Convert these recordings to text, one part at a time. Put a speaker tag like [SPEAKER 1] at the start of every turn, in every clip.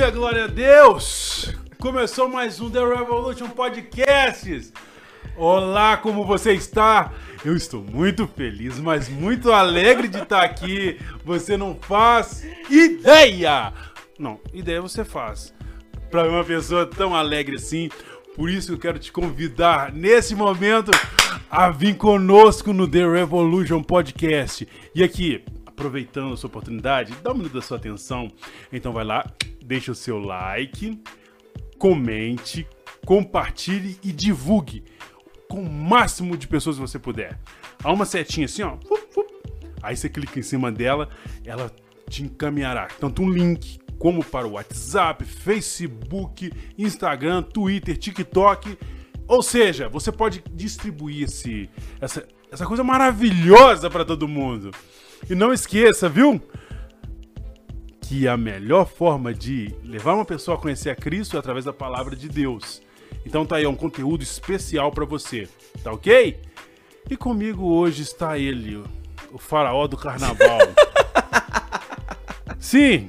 [SPEAKER 1] Aleluia, glória a Deus! Começou mais um The Revolution Podcasts. Olá, como você está? Eu estou muito feliz, mas muito alegre de estar aqui. Você não faz ideia! Não, ideia você faz. Para uma pessoa tão alegre assim, por isso eu quero te convidar nesse momento a vir conosco no The Revolution Podcast. E aqui, aproveitando essa oportunidade, dá um minuto da sua atenção. Então vai lá, deixa o seu like, comente, compartilhe e divulgue com o máximo de pessoas que você puder. Há uma setinha assim, ó. Aí você clica em cima dela, ela te encaminhará tanto um link como para o WhatsApp, Facebook, Instagram, Twitter, TikTok. Ou seja, você pode distribuir esse, essa, essa coisa maravilhosa para todo mundo. E não esqueça, viu? Que a melhor forma de levar uma pessoa a conhecer a Cristo é através da palavra de Deus. Então tá aí, é um conteúdo especial para você, tá ok? E comigo hoje está ele, o faraó do carnaval. Sim,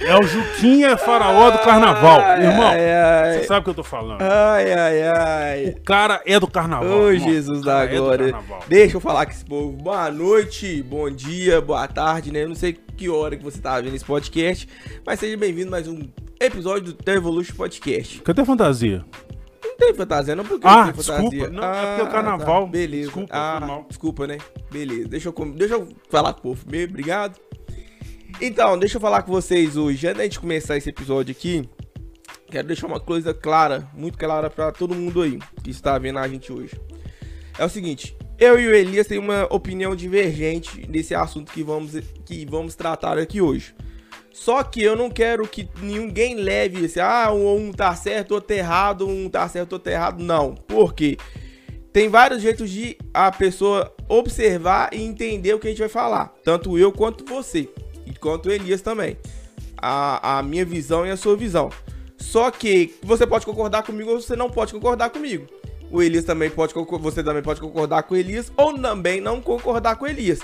[SPEAKER 1] é o Juquinha faraó do carnaval.
[SPEAKER 2] Ai,
[SPEAKER 1] Irmão,
[SPEAKER 2] ai, ai.
[SPEAKER 1] você sabe o que eu tô falando.
[SPEAKER 2] Ai, ai, ai.
[SPEAKER 1] O cara é do carnaval.
[SPEAKER 2] Ô,
[SPEAKER 1] irmão.
[SPEAKER 2] Jesus da
[SPEAKER 1] é
[SPEAKER 2] glória.
[SPEAKER 1] carnaval.
[SPEAKER 2] Deixa eu falar com esse povo. Boa noite, bom dia, boa tarde, né? Eu não sei que hora que você tá vendo esse podcast, mas seja bem-vindo a mais um episódio do The Evolution Podcast.
[SPEAKER 1] Cadê a fantasia?
[SPEAKER 2] Não tem fantasia, não? Por que
[SPEAKER 1] Ah,
[SPEAKER 2] não tem fantasia?
[SPEAKER 1] desculpa. Não, é porque é o carnaval.
[SPEAKER 2] tá. Beleza.
[SPEAKER 1] Desculpa,
[SPEAKER 2] ah, desculpa, né? Beleza. Deixa eu, deixa eu falar com o povo obrigado. Então, deixa eu falar com vocês hoje. Antes gente começar esse episódio aqui, quero deixar uma coisa clara, muito clara pra todo mundo aí que está vendo a gente hoje. É o seguinte, eu e o Elias temos uma opinião divergente nesse assunto que vamos, que vamos tratar aqui hoje. Só que eu não quero que ninguém leve esse, ah, um tá certo, outro errado, um tá certo, outro errado. Não. Por quê? Tem vários jeitos de a pessoa observar e entender o que a gente vai falar. Tanto eu quanto você. Quanto o Elias também. A, a minha visão e a sua visão. Só que você pode concordar comigo ou você não pode concordar comigo. O Elias também pode você também pode concordar com o Elias ou também não concordar com o Elias.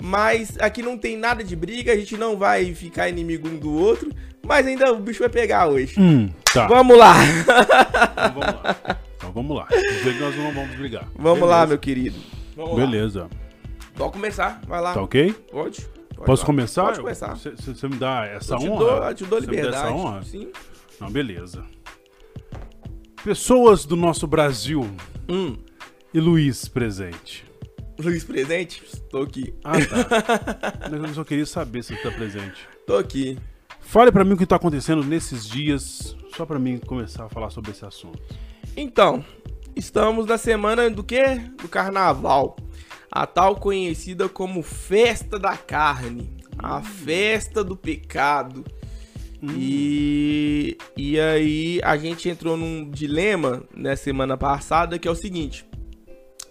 [SPEAKER 2] Mas aqui não tem nada de briga, a gente não vai ficar inimigo um do outro, mas ainda o bicho vai pegar hoje.
[SPEAKER 1] Hum, tá.
[SPEAKER 2] Vamos lá.
[SPEAKER 1] Então vamos lá. Então vamos lá. Nós não vamos brigar.
[SPEAKER 2] Vamos lá,
[SPEAKER 1] Beleza.
[SPEAKER 2] meu querido. Vamos lá.
[SPEAKER 1] Beleza.
[SPEAKER 2] Pode começar, vai lá.
[SPEAKER 1] Tá ok?
[SPEAKER 2] Pode? Pode
[SPEAKER 1] Posso
[SPEAKER 2] lá.
[SPEAKER 1] começar?
[SPEAKER 2] Pode começar.
[SPEAKER 1] Você você me dá essa
[SPEAKER 2] eu te
[SPEAKER 1] honra?
[SPEAKER 2] dou, eu te dou
[SPEAKER 1] Você me dá
[SPEAKER 2] liberdade.
[SPEAKER 1] essa honra?
[SPEAKER 2] Sim.
[SPEAKER 1] Não, beleza. Pessoas do nosso Brasil
[SPEAKER 2] Hum.
[SPEAKER 1] e Luiz presente.
[SPEAKER 2] Luiz presente? Tô aqui.
[SPEAKER 1] Ah, tá. Mas eu só queria saber se ele tá presente.
[SPEAKER 2] Tô aqui.
[SPEAKER 1] Fale pra mim o que tá acontecendo nesses dias, só pra mim começar a falar sobre esse assunto.
[SPEAKER 2] Então, estamos na semana do quê? Do carnaval. A tal conhecida como Festa da Carne. A festa do pecado. E, e aí a gente entrou num dilema na semana passada que é o seguinte.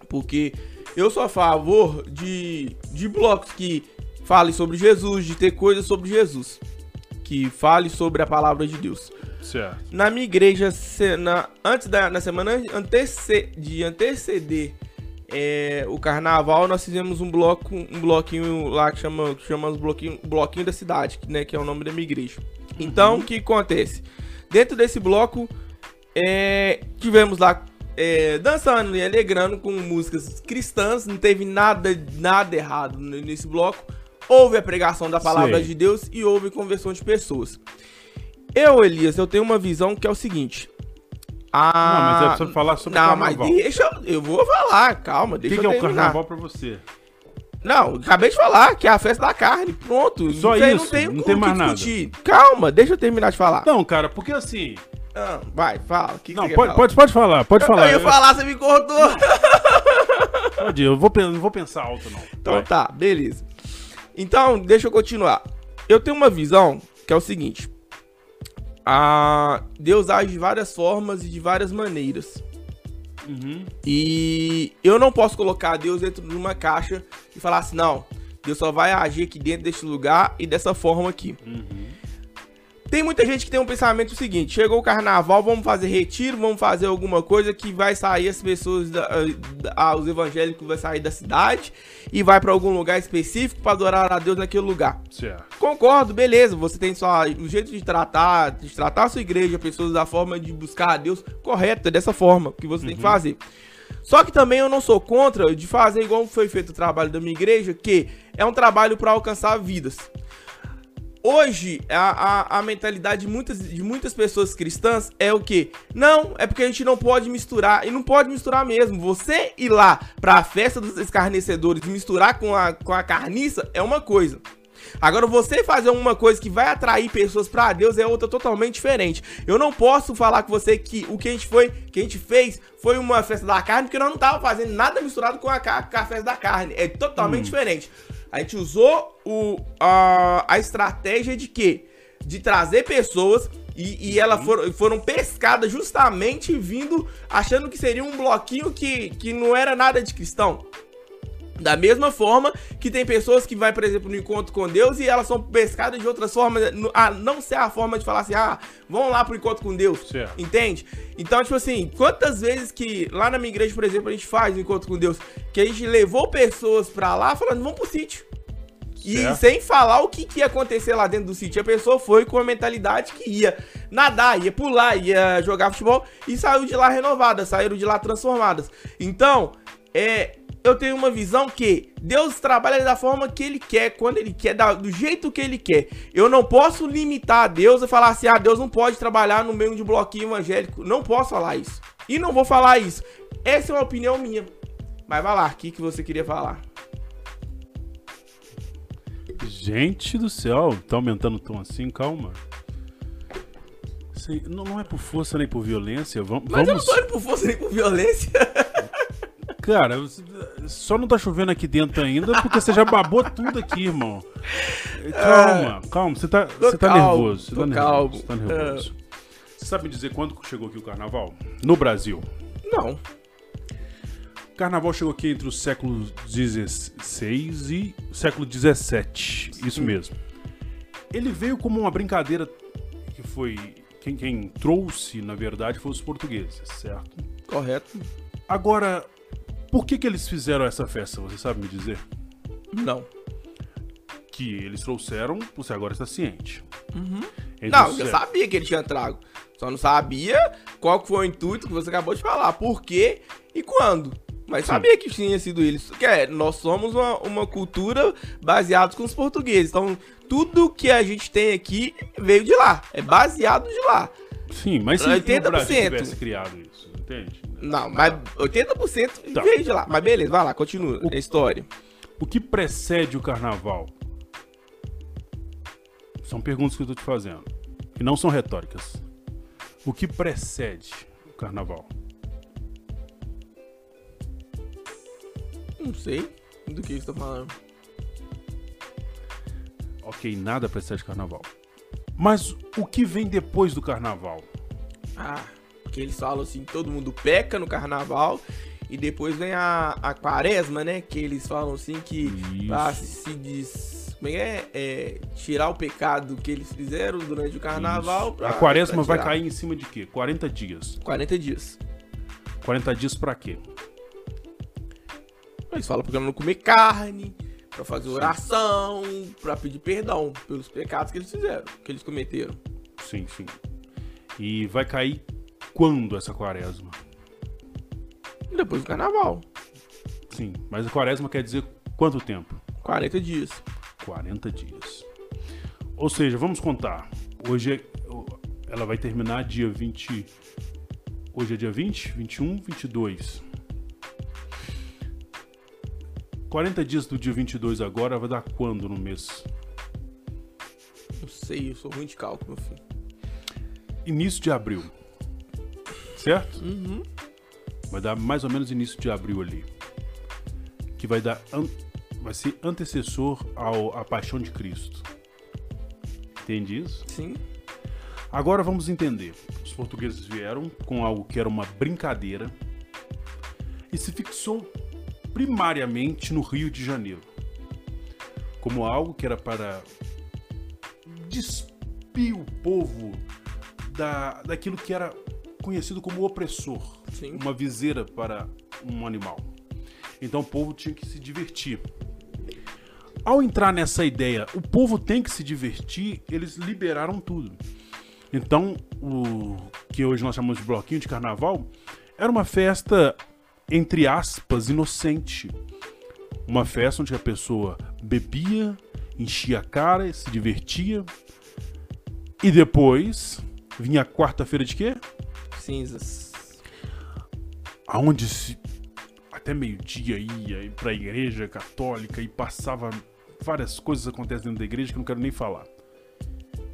[SPEAKER 2] Porque eu sou a favor de, de blocos que falem sobre Jesus, de ter coisas sobre Jesus. Que fale sobre a palavra de Deus.
[SPEAKER 1] Certo.
[SPEAKER 2] Na minha igreja, na, antes da na semana antece, de anteceder é, o carnaval, nós fizemos um bloco, um bloquinho lá que chama, que chama os bloquinho, bloquinho da cidade, né, que é o nome da minha igreja. Então, o que acontece? Dentro desse bloco, é, tivemos lá é, dançando e alegrando com músicas cristãs, não teve nada, nada errado nesse bloco. Houve a pregação da palavra
[SPEAKER 1] Sei.
[SPEAKER 2] de Deus e houve conversão de pessoas. Eu, Elias, eu tenho uma visão que é o seguinte.
[SPEAKER 1] Não, mas é
[SPEAKER 2] Ah,
[SPEAKER 1] pra você falar sobre
[SPEAKER 2] não,
[SPEAKER 1] carnaval.
[SPEAKER 2] mas deixa eu, eu vou falar, calma,
[SPEAKER 1] O
[SPEAKER 2] deixa
[SPEAKER 1] que, que
[SPEAKER 2] eu
[SPEAKER 1] é o
[SPEAKER 2] terminar.
[SPEAKER 1] carnaval pra você?
[SPEAKER 2] Não, acabei de falar que é a festa da carne, pronto.
[SPEAKER 1] Só isso,
[SPEAKER 2] não tem,
[SPEAKER 1] não tem
[SPEAKER 2] que
[SPEAKER 1] mais nada.
[SPEAKER 2] discutir. Calma, deixa eu terminar de falar.
[SPEAKER 1] Não, cara, porque assim.
[SPEAKER 2] Ah, vai, fala. O que que
[SPEAKER 1] Não,
[SPEAKER 2] quer
[SPEAKER 1] pode,
[SPEAKER 2] falar?
[SPEAKER 1] pode, pode falar, pode falar.
[SPEAKER 2] Eu ia falar, você me cortou.
[SPEAKER 1] Pode eu vou, não vou pensar alto, não.
[SPEAKER 2] Então
[SPEAKER 1] Vai.
[SPEAKER 2] tá, beleza. Então, deixa eu continuar. Eu tenho uma visão que é o seguinte. Ah, Deus age de várias formas e de várias maneiras.
[SPEAKER 1] Uhum.
[SPEAKER 2] E eu não posso colocar Deus dentro de uma caixa e falar assim, não, Deus só vai agir aqui dentro desse lugar e dessa forma aqui.
[SPEAKER 1] Uhum.
[SPEAKER 2] Tem muita gente que tem um pensamento seguinte: chegou o carnaval, vamos fazer retiro, vamos fazer alguma coisa que vai sair as pessoas, da, da, os evangélicos vai sair da cidade e vai para algum lugar específico para adorar a Deus naquele lugar.
[SPEAKER 1] Certo.
[SPEAKER 2] Concordo, beleza. Você tem só o jeito de tratar, de tratar a sua igreja, pessoas da forma de buscar a Deus correta, é dessa forma que você uhum. tem que fazer. Só que também eu não sou contra de fazer igual foi feito o trabalho da minha igreja, que é um trabalho para alcançar vidas. Hoje, a, a, a, mentalidade de muitas, de muitas pessoas cristãs é o que? Não, é porque a gente não pode misturar. E não pode misturar mesmo. Você ir lá pra festa dos escarnecedores e misturar com a, com a carniça é uma coisa. Agora, você fazer uma coisa que vai atrair pessoas para Deus é outra totalmente diferente. Eu não posso falar com você que o que a gente foi, que a gente fez foi uma festa da carne, porque nós não tava fazendo nada misturado com a, com a festa da carne. É totalmente hum. diferente. A gente usou o, a, a estratégia de quê? De trazer pessoas e, e elas foram, foram pescadas justamente vindo, achando que seria um bloquinho que, que não era nada de cristão. Da mesma forma que tem pessoas que vai, por exemplo, no encontro com Deus e elas são pescadas de outras formas, a não ser a forma de falar assim, ah, vão lá pro encontro com Deus, certo. entende? Então, tipo assim, quantas vezes que lá na minha igreja, por exemplo, a gente faz o encontro com Deus, que a gente levou pessoas pra lá falando, vamos pro sítio. E certo. sem falar o que, que ia acontecer lá dentro do sítio. A pessoa foi com a mentalidade que ia nadar, ia pular, ia jogar futebol e saiu de lá renovada, saíram de lá transformadas. Então, é, eu tenho uma visão que Deus trabalha da forma que Ele quer, quando Ele quer, do jeito que Ele quer. Eu não posso limitar a Deus e falar assim, ah, Deus não pode trabalhar no meio de bloquinho evangélico. Não posso falar isso. E não vou falar isso. Essa é uma opinião minha. Mas vai lá, o que, que você queria falar?
[SPEAKER 1] Gente do céu, tá aumentando o tom assim, calma. não, não é por força nem por violência. Vamos,
[SPEAKER 2] Mas vamos... eu não tô indo por força nem por violência.
[SPEAKER 1] Cara, só não tá chovendo aqui dentro ainda porque você já babou tudo aqui, irmão. Calma, é... calma, você tá, você tá calmo, nervoso. Você tá nervoso. Você tá nervoso. É... Você sabe me dizer quando chegou aqui o carnaval? No Brasil?
[SPEAKER 2] Não.
[SPEAKER 1] Carnaval chegou aqui entre o século XVI e o século XVII. Isso mesmo. Ele veio como uma brincadeira que foi. Quem, quem trouxe, na verdade, foi os portugueses, certo?
[SPEAKER 2] Correto.
[SPEAKER 1] Agora, por que, que eles fizeram essa festa? Você sabe me dizer?
[SPEAKER 2] Não.
[SPEAKER 1] Que eles trouxeram, você agora está ciente.
[SPEAKER 2] Uhum. Não, eu sabia que ele tinha trago. Só não sabia qual foi o intuito que você acabou de falar. Por quê e quando. Mas Sim. sabia que tinha sido eles. Que é, nós somos uma, uma cultura baseada com os portugueses. Então, tudo que a gente tem aqui veio de lá. É baseado de lá.
[SPEAKER 1] Sim, mas se 80%. o Brasil tivesse criado isso, entende?
[SPEAKER 2] Não, mas 80% tá. veio de lá. Mas beleza, vai lá, continua o, a história.
[SPEAKER 1] O que precede o carnaval? São perguntas que eu tô te fazendo. E não são retóricas. O que precede o carnaval?
[SPEAKER 2] Não sei do que você tá falando.
[SPEAKER 1] Ok, nada precede carnaval. Mas o que vem depois do carnaval?
[SPEAKER 2] Ah, porque eles falam assim, todo mundo peca no carnaval e depois vem a, a quaresma, né? Que eles falam assim que ah, se diz. Como é, é, é, tirar o pecado que eles fizeram durante o carnaval.
[SPEAKER 1] Pra, a quaresma vai cair em cima de quê? 40 dias.
[SPEAKER 2] 40 dias.
[SPEAKER 1] 40 dias para quê?
[SPEAKER 2] Eles falam pra não comer carne, pra fazer oração, pra pedir perdão pelos pecados que eles fizeram, que eles cometeram.
[SPEAKER 1] Sim, sim. E vai cair quando essa quaresma?
[SPEAKER 2] Depois do carnaval.
[SPEAKER 1] Sim, mas a quaresma quer dizer quanto tempo?
[SPEAKER 2] 40 dias.
[SPEAKER 1] 40 dias. Ou seja, vamos contar. Hoje é, ela vai terminar dia 20. Hoje é dia 20, 21, 22. 40 dias do dia 22 agora vai dar quando no mês?
[SPEAKER 2] Não sei, eu sou ruim de cálculo, meu filho.
[SPEAKER 1] Início de abril. Certo?
[SPEAKER 2] Uhum.
[SPEAKER 1] Vai dar mais ou menos início de abril ali. Que vai dar. Vai ser antecessor ao, à paixão de Cristo. Entende isso?
[SPEAKER 2] Sim.
[SPEAKER 1] Agora vamos entender. Os portugueses vieram com algo que era uma brincadeira e se fixou primariamente no Rio de Janeiro, como algo que era para despir o povo da, daquilo que era conhecido como opressor,
[SPEAKER 2] Sim.
[SPEAKER 1] uma viseira para um animal. Então o povo tinha que se divertir. Ao entrar nessa ideia, o povo tem que se divertir, eles liberaram tudo. Então, o que hoje nós chamamos de bloquinho de carnaval era uma festa, entre aspas, inocente. Uma festa onde a pessoa bebia, enchia a cara, se divertia. E depois vinha a quarta-feira de quê?
[SPEAKER 2] Cinzas.
[SPEAKER 1] Aonde se até meio-dia ia pra igreja católica e passava várias coisas acontecem dentro da igreja que eu não quero nem falar.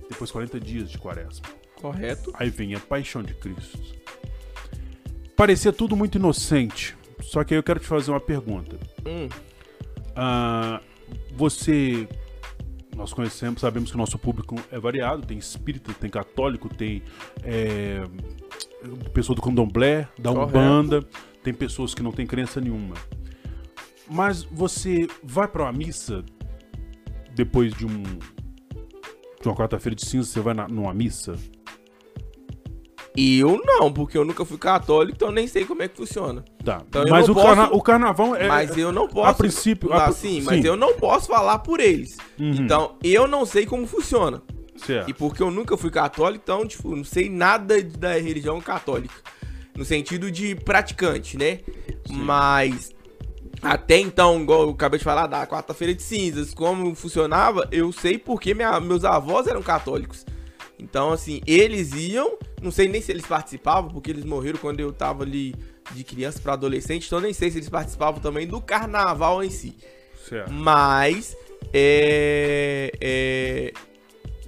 [SPEAKER 1] Depois 40 dias de quaresma.
[SPEAKER 2] Correto.
[SPEAKER 1] Aí vem a paixão de Cristo. Parecia tudo muito inocente. Só que aí eu quero te fazer uma pergunta.
[SPEAKER 2] Hum.
[SPEAKER 1] Ah, você. Nós conhecemos, sabemos que o nosso público é variado, tem espírita, tem católico, tem é, pessoa do candomblé, da
[SPEAKER 2] Correto.
[SPEAKER 1] Umbanda, tem pessoas que não têm crença nenhuma. Mas você vai para uma missa depois de um de uma quarta-feira de cinza, você vai na, numa missa?
[SPEAKER 2] Eu não, porque eu nunca fui católico, então nem sei como é que funciona.
[SPEAKER 1] Tá.
[SPEAKER 2] Então
[SPEAKER 1] mas o, carna-
[SPEAKER 2] posso-
[SPEAKER 1] o carnaval é.
[SPEAKER 2] mas eu não posso.
[SPEAKER 1] a princípio-
[SPEAKER 2] Ah,
[SPEAKER 1] a-
[SPEAKER 2] sim,
[SPEAKER 1] sim.
[SPEAKER 2] mas eu não posso falar por eles.
[SPEAKER 1] Uhum.
[SPEAKER 2] Então, eu não sei como funciona.
[SPEAKER 1] Certo.
[SPEAKER 2] E porque eu nunca fui católico, então, tipo, não sei nada da religião católica. No sentido de praticante, né? Mas até então, igual eu acabei de falar da quarta-feira de cinzas, como funcionava, eu sei porque minha- meus avós eram católicos. Então, assim, eles iam, não sei nem se eles participavam, porque eles morreram quando eu tava ali de criança pra adolescente, então nem sei se eles participavam também do carnaval em si.
[SPEAKER 1] certo.
[SPEAKER 2] Mas é, é,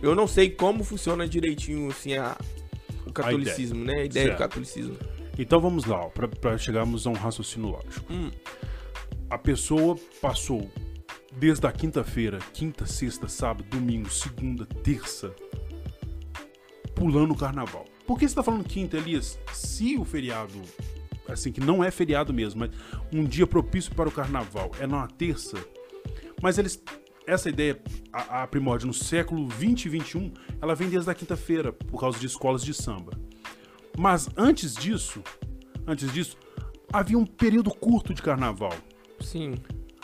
[SPEAKER 2] eu não sei como funciona direitinho assim a, o catolicismo, né? A ideia
[SPEAKER 1] Certo.
[SPEAKER 2] do catolicismo.
[SPEAKER 1] Então vamos lá, pra chegarmos a um raciocínio lógico.
[SPEAKER 2] Hum.
[SPEAKER 1] A pessoa passou desde a quinta-feira, quinta, sexta, sábado, domingo, segunda, terça, pulando o carnaval. Por que você tá falando quinta, Elias? Se o feriado, assim, que não é feriado mesmo, mas um dia propício para o carnaval é numa terça, mas eles. Essa ideia, a, a primórdia no século 20 e 21, ela vem desde a quinta-feira, por causa de escolas de samba. Mas antes disso, antes disso, havia um período curto de carnaval.
[SPEAKER 2] Sim.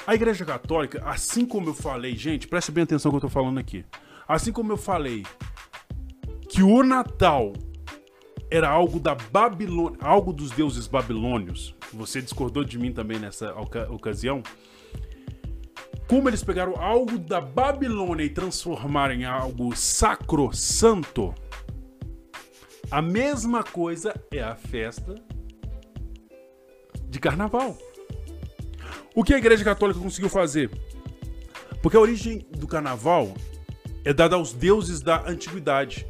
[SPEAKER 1] A Igreja Católica, assim como eu falei, gente, preste bem atenção no que eu tô falando aqui. Assim como eu falei que o Natal era algo da Babilônia, algo dos deuses babilônios. Você discordou de mim também nessa oca- ocasião. Como eles pegaram algo da Babilônia e transformaram em algo sacro-santo, a mesma coisa é a festa de carnaval. O que a Igreja Católica conseguiu fazer? Porque a origem do carnaval é dada aos deuses da antiguidade.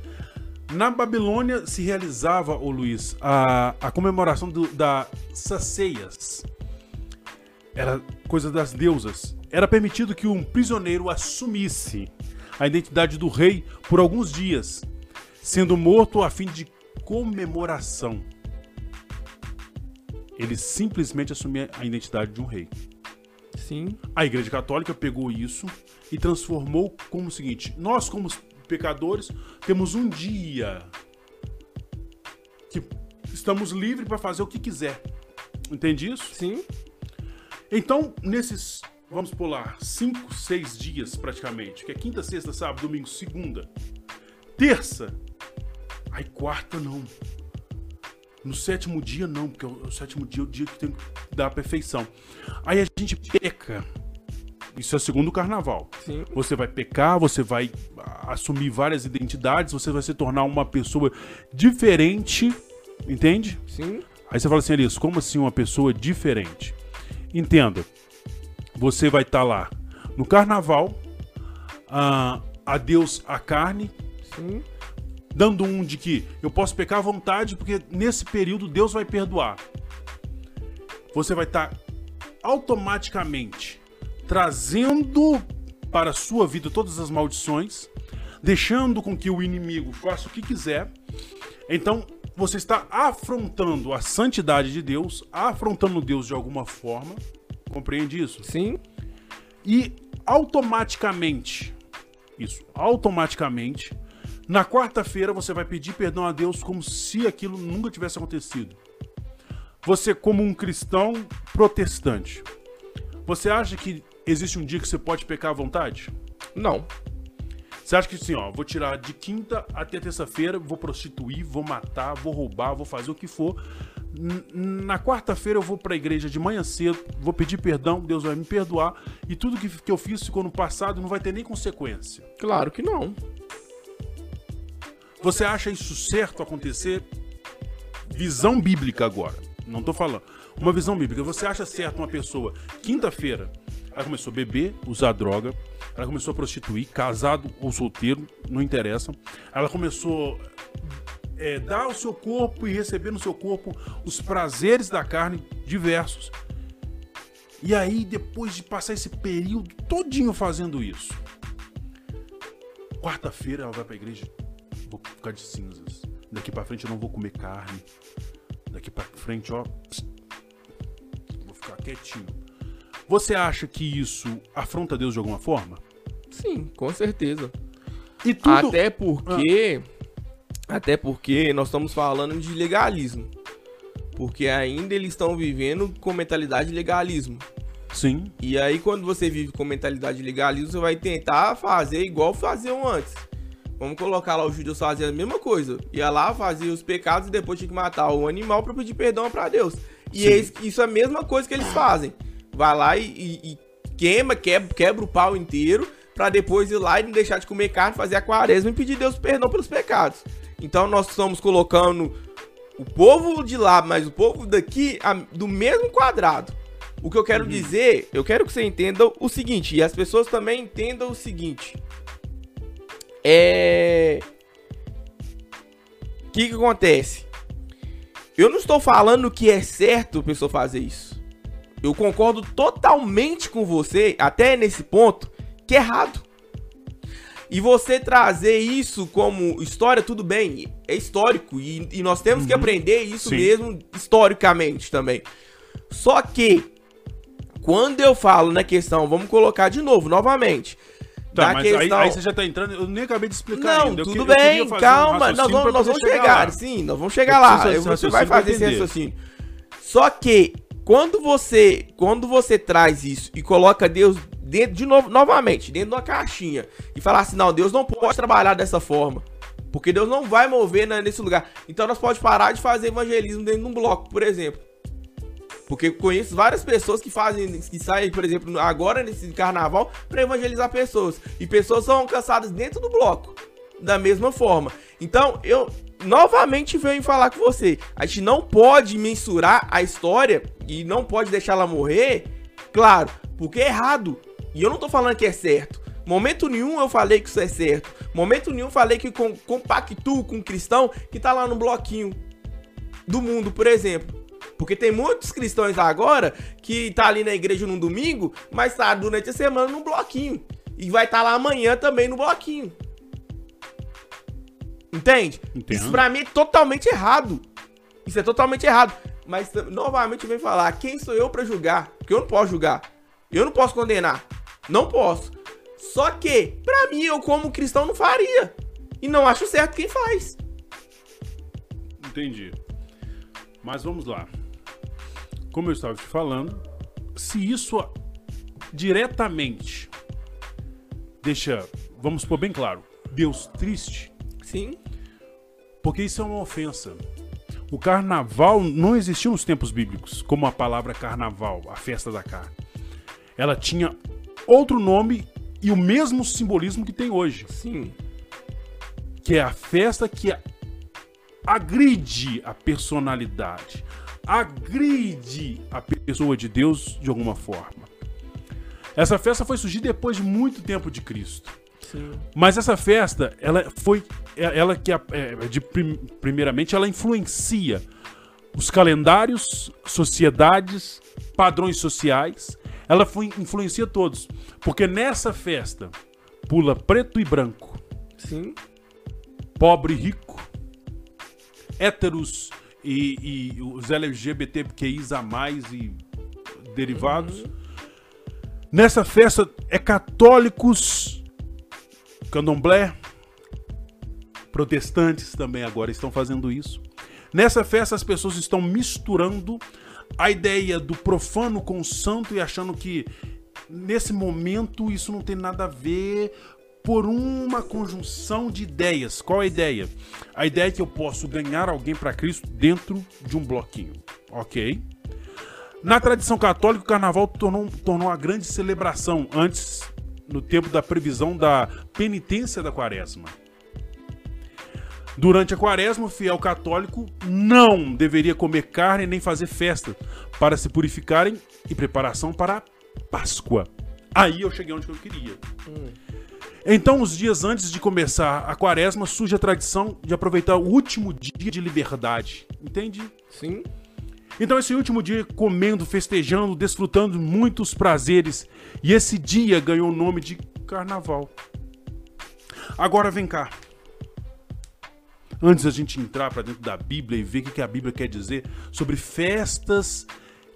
[SPEAKER 1] Na Babilônia se realizava, ô Luiz, a, a comemoração do, das ceias. Era coisa das deusas. Era permitido que um prisioneiro assumisse a identidade do rei por alguns dias, sendo morto a fim de comemoração. Ele simplesmente assumia a identidade de um rei.
[SPEAKER 2] Sim.
[SPEAKER 1] A Igreja Católica pegou isso e transformou como o seguinte: nós, como pecadores, temos um dia que estamos livres para fazer o que quiser. Entende isso?
[SPEAKER 2] Sim.
[SPEAKER 1] Então, nesses, vamos pular, cinco, seis dias praticamente, que é quinta, sexta, sábado, domingo, segunda, terça, aí quarta não. No sétimo dia não, porque o, sétimo dia é o dia que tem que dar a perfeição. Aí a gente peca. Isso é segundo o carnaval.
[SPEAKER 2] Sim.
[SPEAKER 1] Você vai pecar, você vai assumir várias identidades, você vai se tornar uma pessoa diferente, entende?
[SPEAKER 2] Sim.
[SPEAKER 1] Aí você fala assim, Elias, como assim uma pessoa diferente? Entenda, você vai estar lá no carnaval, ah, a Deus a carne,
[SPEAKER 2] Sim.
[SPEAKER 1] dando um de que eu posso pecar à vontade, porque nesse período Deus vai perdoar. Você vai estar automaticamente trazendo para a sua vida todas as maldições, deixando com que o inimigo faça o que quiser. Então, você está afrontando a santidade de Deus, afrontando Deus de alguma forma. Compreende isso?
[SPEAKER 2] Sim.
[SPEAKER 1] E automaticamente, isso, automaticamente, Na quarta-feira você vai pedir perdão a Deus como se aquilo nunca tivesse acontecido. Você, como um cristão protestante, você acha que existe um dia que você pode pecar à vontade?
[SPEAKER 2] Não.
[SPEAKER 1] Você acha que assim, ó, vou tirar de quinta até terça-feira, vou prostituir, vou matar, vou roubar, vou fazer o que for. Na quarta-feira eu vou pra igreja de manhã cedo, vou pedir perdão, Deus vai me perdoar, e tudo que, que eu fiz ficou no passado não vai ter nem consequência.
[SPEAKER 2] Claro que não.
[SPEAKER 1] Você acha isso certo acontecer? Visão bíblica agora. Não tô falando. Uma visão bíblica. Você acha certo uma pessoa, quinta-feira, ela começou a beber, usar droga, ela começou a prostituir, casado ou solteiro, não interessa. Ela começou a dar ao seu corpo e receber no seu corpo os prazeres da carne diversos. E aí, depois de passar esse período todinho fazendo isso, quarta-feira ela vai pra igreja vou ficar de cinzas. Daqui pra frente eu não vou comer carne. Daqui pra frente, ó. Vou ficar quietinho. Você acha que isso afronta Deus de alguma forma?
[SPEAKER 2] Sim, com certeza.
[SPEAKER 1] E tudo.
[SPEAKER 2] Até porque. Até porque nós estamos falando de legalismo. Porque ainda eles estão vivendo com mentalidade de legalismo.
[SPEAKER 1] Sim.
[SPEAKER 2] E aí, quando você vive com mentalidade de legalismo, você vai tentar fazer igual faziam antes. Vamos colocar lá os judeus faziam a mesma coisa. Ia lá, fazia os pecados e depois tinha que matar o animal pra pedir perdão pra Deus. E
[SPEAKER 1] Sim.
[SPEAKER 2] é isso é a mesma coisa que eles fazem. Vai lá e, e- e queima, quebra, quebra o pau inteiro pra depois ir lá e não deixar de comer carne, fazer a quaresma e pedir Deus perdão pelos pecados. Então nós estamos colocando o povo de lá, mas o povo daqui a- do mesmo quadrado. O que eu quero dizer, eu quero que você entenda o seguinte, e as pessoas também entendam o seguinte. É. O que, que acontece? Eu não estou falando que é certo a pessoa fazer isso. Eu concordo totalmente com você, até nesse ponto, que é errado. E você trazer isso como história, tudo bem, é histórico. E, e nós temos que aprender isso
[SPEAKER 1] Sim.
[SPEAKER 2] mesmo historicamente também. Só que, quando eu falo na questão, vamos colocar de novo, novamente.
[SPEAKER 1] Tá, mas
[SPEAKER 2] questão...
[SPEAKER 1] aí, aí você já tá entrando. Eu nem acabei de explicar
[SPEAKER 2] Não,
[SPEAKER 1] ainda.
[SPEAKER 2] Tudo
[SPEAKER 1] eu
[SPEAKER 2] bem,
[SPEAKER 1] fazer um
[SPEAKER 2] calma. nós vamos, nós vamos chegar,
[SPEAKER 1] lá.
[SPEAKER 2] sim, nós vamos chegar
[SPEAKER 1] Eu
[SPEAKER 2] lá.
[SPEAKER 1] preciso
[SPEAKER 2] Você vai fazer esse
[SPEAKER 1] entender.
[SPEAKER 2] raciocínio. Só que, quando você, quando você traz isso e coloca Deus dentro, de novo, novamente, dentro de uma caixinha, e falar assim, não, Deus não pode trabalhar dessa forma. Porque Deus não vai mover na- nesse lugar. Então nós pode parar de fazer evangelismo dentro de um bloco, por exemplo. Porque conheço várias pessoas que fazem, que saem, por exemplo, agora nesse carnaval, para evangelizar pessoas. E pessoas são alcançadas dentro do bloco. Da mesma forma. Então, eu novamente venho falar com você. A gente não pode mensurar a história e não pode deixar ela morrer, claro, porque é errado. E eu não tô falando que é certo. Momento nenhum eu falei que isso é certo. Momento nenhum eu falei que com, compactuo com um cristão que tá lá no bloquinho do mundo, por exemplo. Porque tem muitos cristãos agora que tá ali na igreja num domingo, mas tá durante a semana no bloquinho. E vai estar lá amanhã também no bloquinho. Entende?
[SPEAKER 1] Entendo.
[SPEAKER 2] Isso pra mim é totalmente errado. Isso é totalmente errado. Mas novamente vem falar, quem sou eu pra julgar? Porque eu não posso julgar. Eu não posso condenar. Não posso. Só que, pra mim, eu como cristão não faria. E não acho certo quem faz.
[SPEAKER 1] Entendi. Mas vamos lá. Como eu estava te falando, se isso diretamente deixa, vamos pôr bem claro, Deus triste,
[SPEAKER 2] Sim.
[SPEAKER 1] Porque isso é uma ofensa. O carnaval não existiu nos tempos bíblicos, como a palavra carnaval, a festa da carne. Ela tinha outro nome e o mesmo simbolismo que tem hoje.
[SPEAKER 2] Sim.
[SPEAKER 1] que é a festa que agride a personalidade, agride a pessoa de Deus de alguma forma. Essa festa foi surgir depois de muito tempo de Cristo.
[SPEAKER 2] Sim.
[SPEAKER 1] Mas essa festa, ela foi, é- ela que é, de prim- primeiramente ela influencia os calendários, sociedades, padrões sociais. Ela foi, influencia todos, porque nessa festa pula preto e branco,
[SPEAKER 2] Sim.
[SPEAKER 1] pobre e rico, héteros e, e os LGBTQIs a mais e derivados. Nessa festa é católicos, candomblé, Protestantes também agora estão fazendo isso. Nessa festa, as pessoas estão misturando a ideia do profano com o santo e achando que nesse momento isso não tem nada a ver por uma conjunção de ideias. Qual a ideia? A ideia é que eu posso ganhar alguém para Cristo dentro de um bloquinho, ok? Na tradição católica, o carnaval tornou, tornou uma grande celebração antes, no tempo da previsão da penitência da quaresma. Durante a quaresma, o fiel católico não deveria comer carne nem fazer festa para se purificarem em preparação para a Páscoa. Aí eu cheguei onde eu queria. Hum. Então, os dias antes de começar a quaresma, surge a tradição de aproveitar o último dia de liberdade. Entende?
[SPEAKER 2] Sim.
[SPEAKER 1] Então, esse último dia comendo, festejando, desfrutando muitos prazeres. E esse dia ganhou o nome de carnaval. Agora vem cá antes da gente entrar para dentro da Bíblia e ver o que a Bíblia quer dizer sobre festas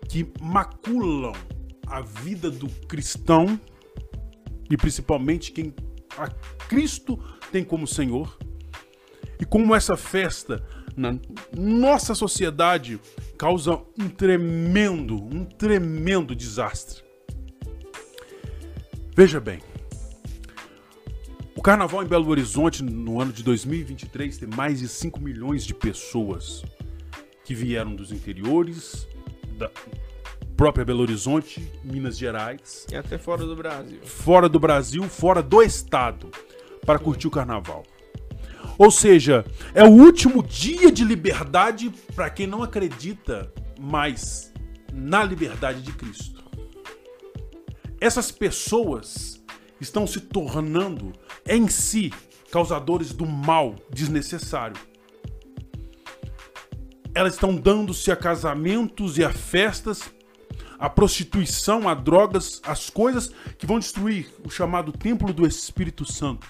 [SPEAKER 1] que maculam a vida do cristão e principalmente quem a Cristo tem como Senhor, e como essa festa na nossa sociedade causa um tremendo, um tremendo desastre. Veja bem, carnaval em Belo Horizonte no ano de 2023 tem mais de 5 milhões de pessoas que vieram dos interiores, da própria Belo Horizonte, Minas Gerais.
[SPEAKER 2] E até fora do Brasil.
[SPEAKER 1] Fora do Brasil, fora do estado, para curtir o carnaval. Ou seja, é o último dia de liberdade para quem não acredita mais na liberdade de Cristo. Essas pessoas estão se tornando em si causadores do mal desnecessário. Elas estão dando-se a casamentos e a festas, a prostituição, a drogas, as coisas que vão destruir o chamado templo do Espírito Santo.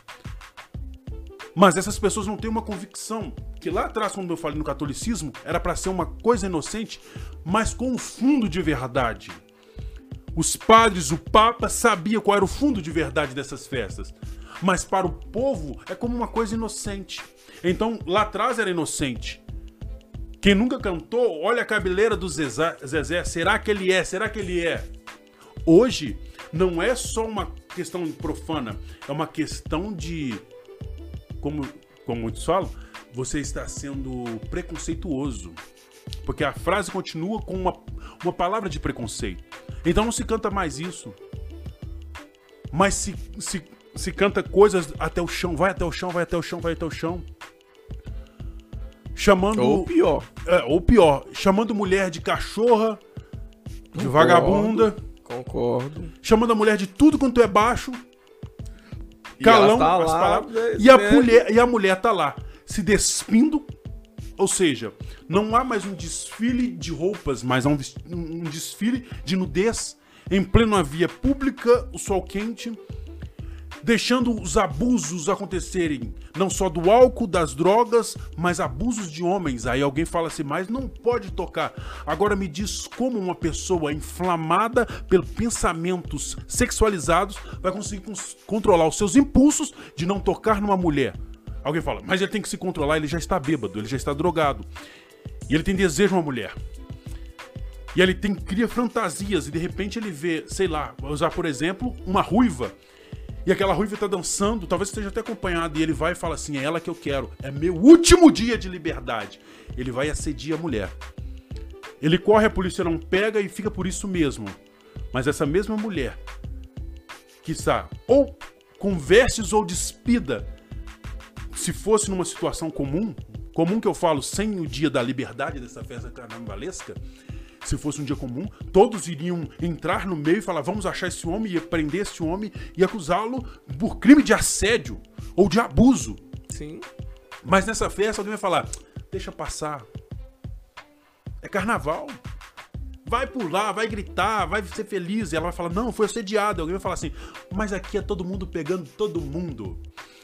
[SPEAKER 1] Mas essas pessoas não têm uma convicção que lá atrás, quando eu falei no catolicismo, era para ser uma coisa inocente, mas com um fundo de verdade. Os padres, o Papa sabia qual era o fundo de verdade dessas festas mas para o povo é como uma coisa inocente. Então, lá atrás era inocente. Quem nunca cantou, olha a cabeleira do Zezé, Zezé, será que ele é? Será que ele é? Hoje, não é só uma questão profana, é uma questão de. Como, como muitos falam, você está sendo preconceituoso. Porque a frase continua com uma, uma palavra de preconceito. Então não se canta mais isso. Mas se, se se canta coisas até o chão, vai até o chão, vai até o chão, vai até o chão. Chamando.
[SPEAKER 2] Ou pior.
[SPEAKER 1] É, ou pior, chamando mulher de cachorra, de Concordo. vagabunda.
[SPEAKER 2] Concordo.
[SPEAKER 1] Chamando a mulher de tudo quanto é baixo. Calão
[SPEAKER 2] tá as lá, palavras.
[SPEAKER 1] E a, mulher, e a mulher tá lá, se despindo. Ou seja, não há mais um desfile de roupas, mas há um, um desfile de nudez em plena via pública, o sol quente deixando os abusos acontecerem, não só do álcool, das drogas, mas abusos de homens. Aí alguém fala assim, mas não pode tocar. Agora me diz como uma pessoa inflamada pelos pensamentos sexualizados vai conseguir controlar os seus impulsos de não tocar numa mulher. Alguém fala, mas ele tem que se controlar, ele já está bêbado, ele já está drogado. E ele tem desejo de uma mulher. E ele tem cria fantasias e de repente ele vê, sei lá, vou usar por exemplo, uma ruiva e aquela ruiva tá dançando, talvez esteja até acompanhado, e ele vai e fala assim: é ela que eu quero, é meu último dia de liberdade. Ele vai assedir a mulher. Ele corre, a polícia não pega e fica por isso mesmo. Mas essa mesma mulher, que está ou converses ou despida, se fosse numa situação comum, comum que eu falo sem o dia da liberdade dessa festa carnavalesca, se fosse um dia comum, todos iriam entrar no meio e falar: vamos achar esse homem e prender esse homem e acusá-lo por crime de assédio ou de abuso.
[SPEAKER 2] Sim.
[SPEAKER 1] Mas nessa festa alguém vai falar: deixa passar. É carnaval. Vai pular, vai gritar, vai ser feliz. E ela vai falar: não, foi assediado. Alguém vai falar assim: mas aqui é todo mundo pegando todo mundo.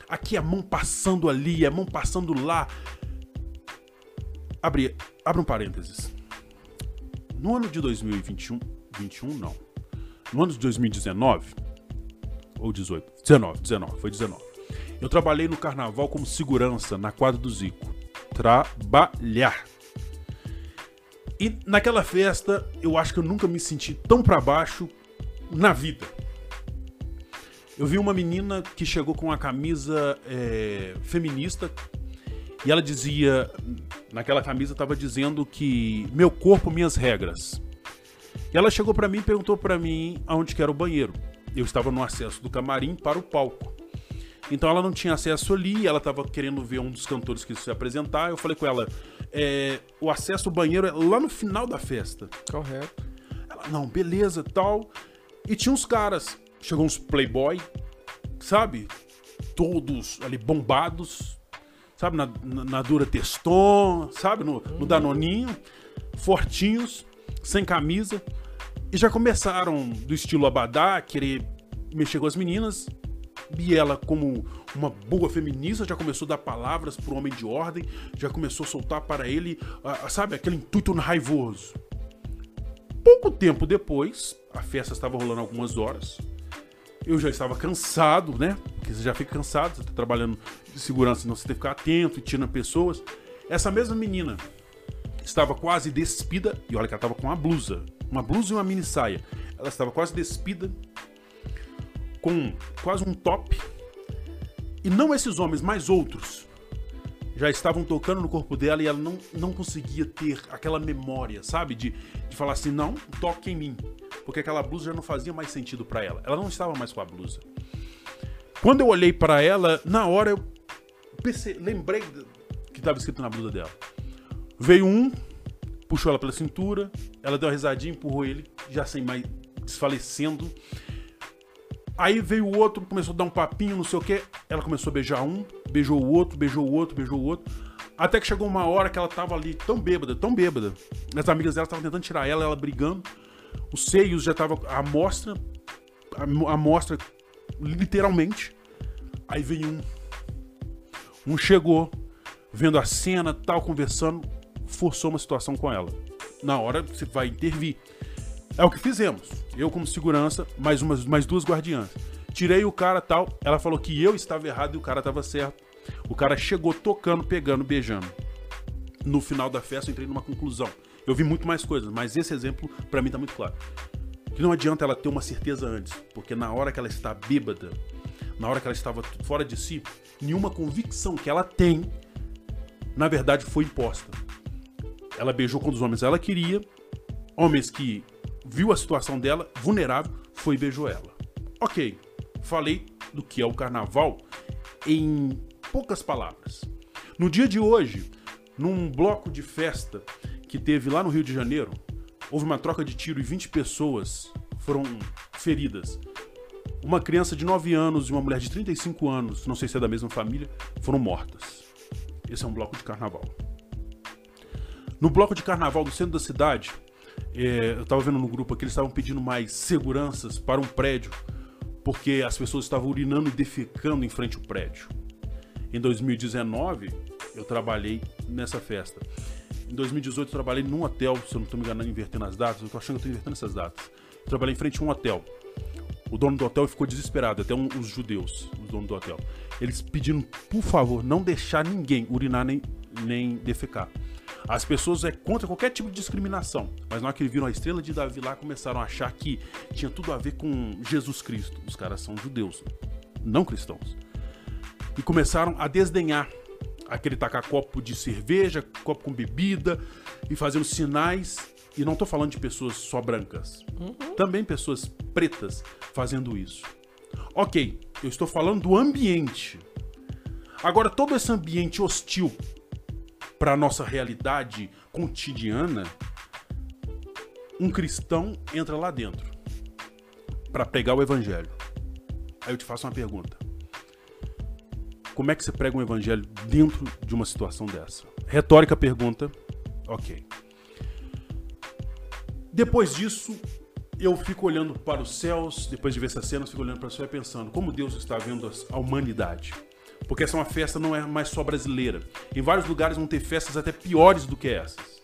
[SPEAKER 1] Aqui é a mão passando ali, é a mão passando lá. Abre, abre um parênteses. No ano de 2021, 21 não. No ano de 2019 ou 18, 19, 19, foi 19. Eu trabalhei no carnaval como segurança na quadra do Zico. Trabalhar. E naquela festa, eu acho que eu nunca me senti tão pra baixo na vida. Eu vi uma menina que chegou com uma camisa é, feminista e ela dizia, naquela camisa estava dizendo que meu corpo, minhas regras. E ela chegou para mim e perguntou para mim aonde que era o banheiro. Eu estava no acesso do camarim para o palco. Então ela não tinha acesso ali, ela estava querendo ver um dos cantores que se apresentar. Eu falei com ela, é, o acesso ao banheiro é lá no final da festa.
[SPEAKER 2] Correto.
[SPEAKER 1] Ela, não, beleza, tal. E tinha uns caras, chegou uns playboy, sabe? Todos ali bombados, sabe? Na, na, dura teston, sabe? No, no danoninho, fortinhos, sem camisa. E já começaram do estilo abadá, querer mexer com as meninas. E ela, como uma boa feminista, já começou a dar palavras pro homem de ordem, já começou a soltar para ele, sabe, aquele intuito raivoso. Pouco tempo depois, a festa estava rolando algumas horas. Eu já estava cansado, né? Porque você já fica cansado, você tá trabalhando de segurança, então você tem que ficar atento e tirando pessoas. Essa mesma menina estava quase despida, e olha que ela estava com uma blusa, uma blusa e uma mini saia. Ela estava quase despida, com quase um top. E não esses homens, mas outros já estavam tocando no corpo dela e ela não, não conseguia ter aquela memória, sabe? De, de falar assim, não, toque em mim. Porque aquela blusa já não fazia mais sentido para ela. Ela não estava mais com a blusa. Quando eu olhei para ela, na hora eu pensei, lembrei que estava escrito na blusa dela. Veio um, puxou ela pela cintura, ela deu uma risadinha, empurrou ele, já sem mais desfalecendo. Aí veio o outro, começou a dar um papinho, não sei o que. Ela começou a beijar um, beijou o outro, beijou o outro, beijou o outro. Até que chegou uma hora que ela tava ali tão bêbada, tão bêbada. As amigas dela estavam tentando tirar ela, ela brigando. Os seios já tava a mostra, a mostra literalmente. Aí veio um. Um chegou, vendo a cena, tal, conversando, forçou uma situação com ela. Na hora você vai intervir. É o que fizemos. Eu, como segurança, mais, umas, mais duas guardiãs. Tirei o cara tal. Ela falou que eu estava errado e o cara estava certo. O cara chegou tocando, pegando, beijando. No final da festa, eu entrei numa conclusão. Eu vi muito mais coisas, mas esse exemplo, para mim, tá muito claro. Que não adianta ela ter uma certeza antes, porque na hora que ela está bêbada, na hora que ela estava fora de si, nenhuma convicção que ela tem, na verdade, foi imposta. Ela beijou com os homens ela queria, homens que viu a situação dela, vulnerável, foi e beijou ela. Ok, falei do que é o carnaval em poucas palavras. No dia de hoje, num bloco de festa que teve lá no Rio de Janeiro, houve uma troca de tiro e 20 pessoas foram feridas. Uma criança de 9 anos e uma mulher de 35 anos, não sei se é da mesma família, foram mortas. Esse é um bloco de carnaval. No bloco de carnaval do centro da cidade, é, eu estava vendo no grupo que eles estavam pedindo mais seguranças para um prédio, porque as pessoas estavam urinando e defecando em frente ao prédio. Em 2019, eu trabalhei nessa festa. Em 2018, eu trabalhei num hotel, se eu não estou me enganando, invertendo as datas, eu estou achando que estou invertendo essas datas. Trabalhei em frente a um hotel. O dono do hotel ficou desesperado, até um, os judeus, os donos do hotel. Eles pedindo, por favor, não deixar ninguém urinar nem, nem defecar. As pessoas é contra qualquer tipo de discriminação, mas na hora que viram a estrela de Davi lá, começaram a achar que tinha tudo a ver com Jesus Cristo. Os caras são judeus, não cristãos. E começaram a desdenhar aquele tacar copo de cerveja, copo com bebida e fazendo sinais. E não estou falando de pessoas só brancas, uhum. também pessoas pretas fazendo isso. Ok, eu estou falando do ambiente. Agora, todo esse ambiente hostil para a nossa realidade cotidiana, um cristão entra lá dentro para pregar o evangelho. Aí eu te faço uma pergunta. Como é que você prega um evangelho dentro de uma situação dessa? Retórica pergunta. Ok. Depois disso, eu fico olhando para os céus, depois de ver essa cena, eu fico olhando para o céu e pensando como Deus está vendo a humanidade. Porque essa é uma festa não é mais só brasileira. Em vários lugares vão ter festas até piores do que essas.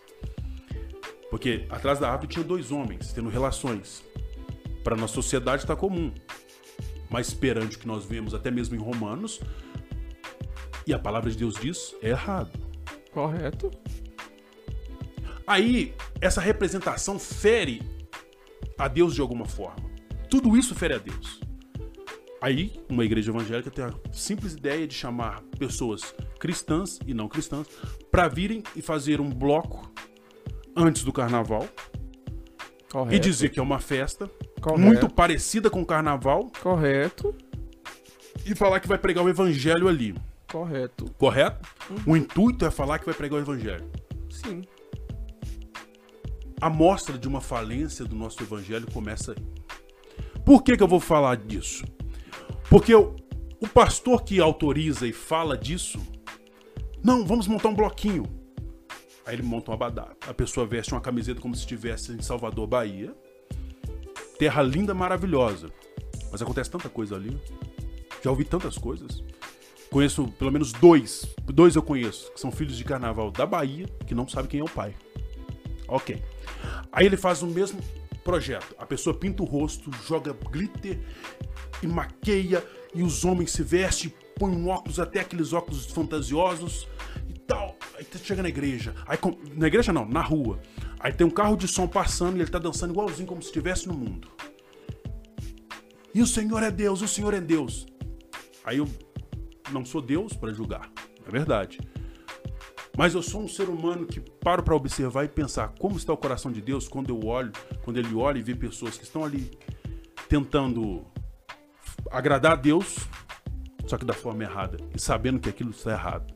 [SPEAKER 1] Porque atrás da árvore tinha dois homens tendo relações. Para nossa sociedade está comum. Mas perante o que nós vemos até mesmo em Romanos, E a palavra de Deus diz é errado.
[SPEAKER 2] Correto.
[SPEAKER 1] Aí, essa representação fere a Deus de alguma forma. Tudo isso fere a Deus. Aí, uma igreja evangélica tem a simples ideia de chamar pessoas cristãs e não cristãs para virem e fazer um bloco antes do carnaval
[SPEAKER 2] Correto.
[SPEAKER 1] e dizer que é uma festa
[SPEAKER 2] Correto.
[SPEAKER 1] muito parecida com o carnaval
[SPEAKER 2] Correto.
[SPEAKER 1] e falar que vai pregar o evangelho ali.
[SPEAKER 2] Correto.
[SPEAKER 1] Correto? O intuito é falar que vai pregar o evangelho.
[SPEAKER 2] Sim.
[SPEAKER 1] A mostra de uma falência do nosso evangelho começa aí. Por que, que eu vou falar disso? Porque o, o pastor que autoriza e fala disso, não, vamos montar um bloquinho. Aí ele monta um abadá. A pessoa veste uma camiseta como se estivesse em Salvador, Bahia. Terra linda, maravilhosa. Mas acontece tanta coisa ali. Já ouvi tantas coisas. Conheço pelo menos dois. Dois eu conheço, que são filhos de carnaval da Bahia, que não sabem quem é o pai. Ok. Aí ele faz o mesmo projeto. A pessoa pinta o rosto, joga glitter e maqueia, e os homens se vestem, põem um óculos, até aqueles óculos fantasiosos e tal. Aí você chega na igreja. Aí, na igreja não, na rua. Aí tem um carro de som passando e ele tá dançando igualzinho como se estivesse no mundo. E o Senhor é Deus, o Senhor é Deus. Aí eu não sou Deus para julgar, é verdade. Mas eu sou um ser humano que paro para observar e pensar como está o coração de Deus quando eu olho, quando ele olha e vê pessoas que estão ali tentando agradar a Deus, só que da forma errada e sabendo que aquilo está errado.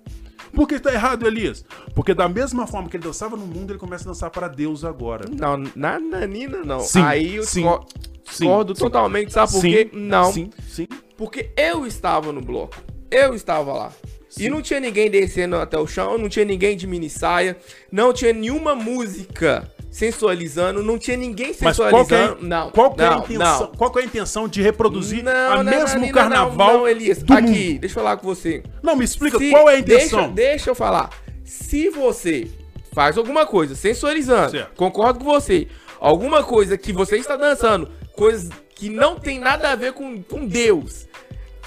[SPEAKER 1] Por que está errado, Elias? Porque da mesma forma que ele dançava no mundo, ele começa a dançar para Deus agora.
[SPEAKER 2] Não, na Nanina não.
[SPEAKER 1] Sim,
[SPEAKER 2] Aí eu
[SPEAKER 1] sim,
[SPEAKER 2] disco-
[SPEAKER 1] sim,
[SPEAKER 2] discordo
[SPEAKER 1] sim.
[SPEAKER 2] totalmente, sabe por
[SPEAKER 1] Sim,
[SPEAKER 2] quê? Não.
[SPEAKER 1] Sim, sim.
[SPEAKER 2] Porque eu estava no bloco. Eu estava lá.
[SPEAKER 1] Sim.
[SPEAKER 2] E não tinha ninguém descendo até o chão, não tinha ninguém de mini saia, não tinha nenhuma música sensualizando, não tinha ninguém
[SPEAKER 1] Mas qual é,
[SPEAKER 2] sensualizando. não,
[SPEAKER 1] qual que é
[SPEAKER 2] não,
[SPEAKER 1] intenção,
[SPEAKER 2] não.
[SPEAKER 1] qual é a intenção de reproduzir
[SPEAKER 2] Não,
[SPEAKER 1] a
[SPEAKER 2] não,
[SPEAKER 1] mesmo
[SPEAKER 2] não,
[SPEAKER 1] carnaval
[SPEAKER 2] Não, não, Elias,
[SPEAKER 1] do
[SPEAKER 2] aqui,
[SPEAKER 1] mundo?
[SPEAKER 2] deixa eu falar com você.
[SPEAKER 1] Não, me explica
[SPEAKER 2] Se-
[SPEAKER 1] qual é a intenção.
[SPEAKER 2] Deixa, deixa eu falar. Se você faz alguma coisa sensualizando,
[SPEAKER 1] Certo.
[SPEAKER 2] concordo com você, alguma coisa que você está dançando, coisas que não tem nada a ver com, com Deus.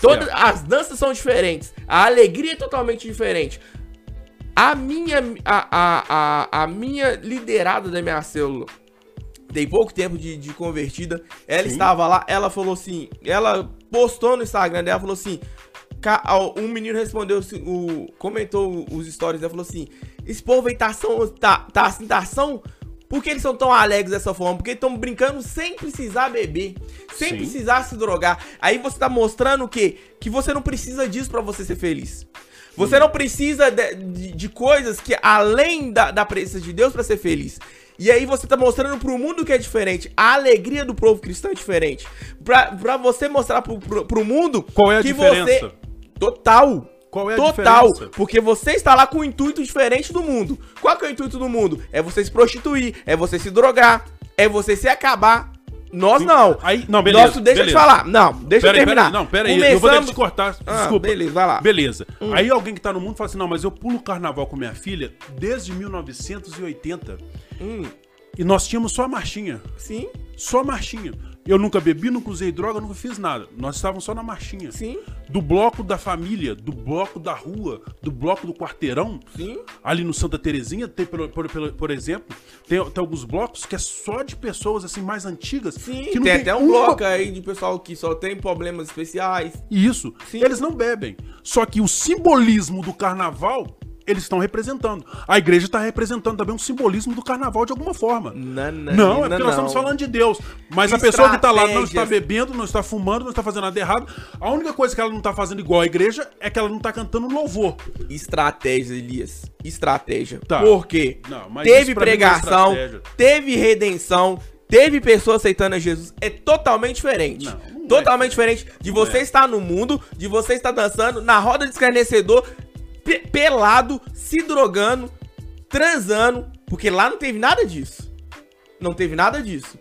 [SPEAKER 2] Todas as danças são diferentes, a alegria é totalmente diferente. A minha a, a, a, a minha liderada da minha célula tem pouco tempo de, de convertida. Ela
[SPEAKER 1] Sim.
[SPEAKER 2] estava lá, ela falou assim, ela postou no Instagram dela, falou assim, um menino respondeu, assim, o, comentou os stories dela, falou assim, esse povo aí tá, são, tá, tá assim, tá são, por que eles são tão alegres dessa forma? Porque estão brincando sem precisar beber, sem
[SPEAKER 1] Sim.
[SPEAKER 2] precisar se drogar. Aí você tá mostrando o quê? Que você não precisa disso pra você ser feliz. Você não precisa de, de- de coisas que além da, da presença de Deus pra ser feliz. E aí você tá mostrando pro mundo que é diferente. A alegria do povo cristão é diferente. Pra, pra você mostrar pro, pro, pro mundo
[SPEAKER 1] Qual é a
[SPEAKER 2] que
[SPEAKER 1] diferença?
[SPEAKER 2] você... Total.
[SPEAKER 1] Qual é a
[SPEAKER 2] Total,
[SPEAKER 1] diferença?
[SPEAKER 2] porque você está lá com um intuito diferente do mundo. Qual que é o intuito do mundo? É você se prostituir, é você se drogar, é você se acabar. Nós não.
[SPEAKER 1] Aí, não, beleza,
[SPEAKER 2] Nosso, deixa eu te
[SPEAKER 1] beleza.
[SPEAKER 2] falar. Não, deixa
[SPEAKER 1] Pera
[SPEAKER 2] eu
[SPEAKER 1] aí,
[SPEAKER 2] terminar.
[SPEAKER 1] pera aí, não, pera aí, eu vou ter que te cortar,
[SPEAKER 2] Ah,
[SPEAKER 1] desculpa.
[SPEAKER 2] beleza, vai lá.
[SPEAKER 1] Beleza.
[SPEAKER 2] Hum.
[SPEAKER 1] Aí alguém que tá no mundo fala assim, não, mas eu pulo carnaval com minha filha desde 1980
[SPEAKER 2] Hum,
[SPEAKER 1] e nós tínhamos só a marchinha.
[SPEAKER 2] sim,
[SPEAKER 1] Só a marchinha. Eu nunca bebi, nunca usei droga, nunca fiz nada. Nós estávamos só na marchinha.
[SPEAKER 2] sim,
[SPEAKER 1] Do bloco da família, do bloco da rua, do bloco do quarteirão.
[SPEAKER 2] sim.
[SPEAKER 1] Ali no Santa Terezinha, tem, por, por, por- por exemplo, tem, tem alguns blocos que é só de pessoas assim mais antigas.
[SPEAKER 2] Sim,
[SPEAKER 1] que não
[SPEAKER 2] tem, até um
[SPEAKER 1] uma-
[SPEAKER 2] bloco aí de pessoal que só tem problemas especiais.
[SPEAKER 1] Isso.
[SPEAKER 2] Sim.
[SPEAKER 1] Eles não bebem. Só que o simbolismo do carnaval, eles estão representando. A igreja está representando também um simbolismo do carnaval de alguma forma.
[SPEAKER 2] Não, não,
[SPEAKER 1] Não, é porque nós estamos falando de Deus. Mas a pessoa que tá lá não está bebendo, não está fumando, não está fazendo nada errado. A única coisa que ela não está fazendo igual a igreja é que ela não está cantando louvor.
[SPEAKER 2] Estratégia, Elias. Estratégia.
[SPEAKER 1] Tá.
[SPEAKER 2] Por quê?
[SPEAKER 1] Não,
[SPEAKER 2] teve
[SPEAKER 1] é
[SPEAKER 2] pregação,
[SPEAKER 1] estratégia.
[SPEAKER 2] teve redenção, teve pessoa aceitando a Jesus. É totalmente diferente.
[SPEAKER 1] Não, não é
[SPEAKER 2] totalmente diferente de você
[SPEAKER 1] é.
[SPEAKER 2] estar no mundo, de você estar dançando na roda de escarnecedor, pe- pelado, se drogando, transando. Porque lá não teve nada disso. Não teve nada disso.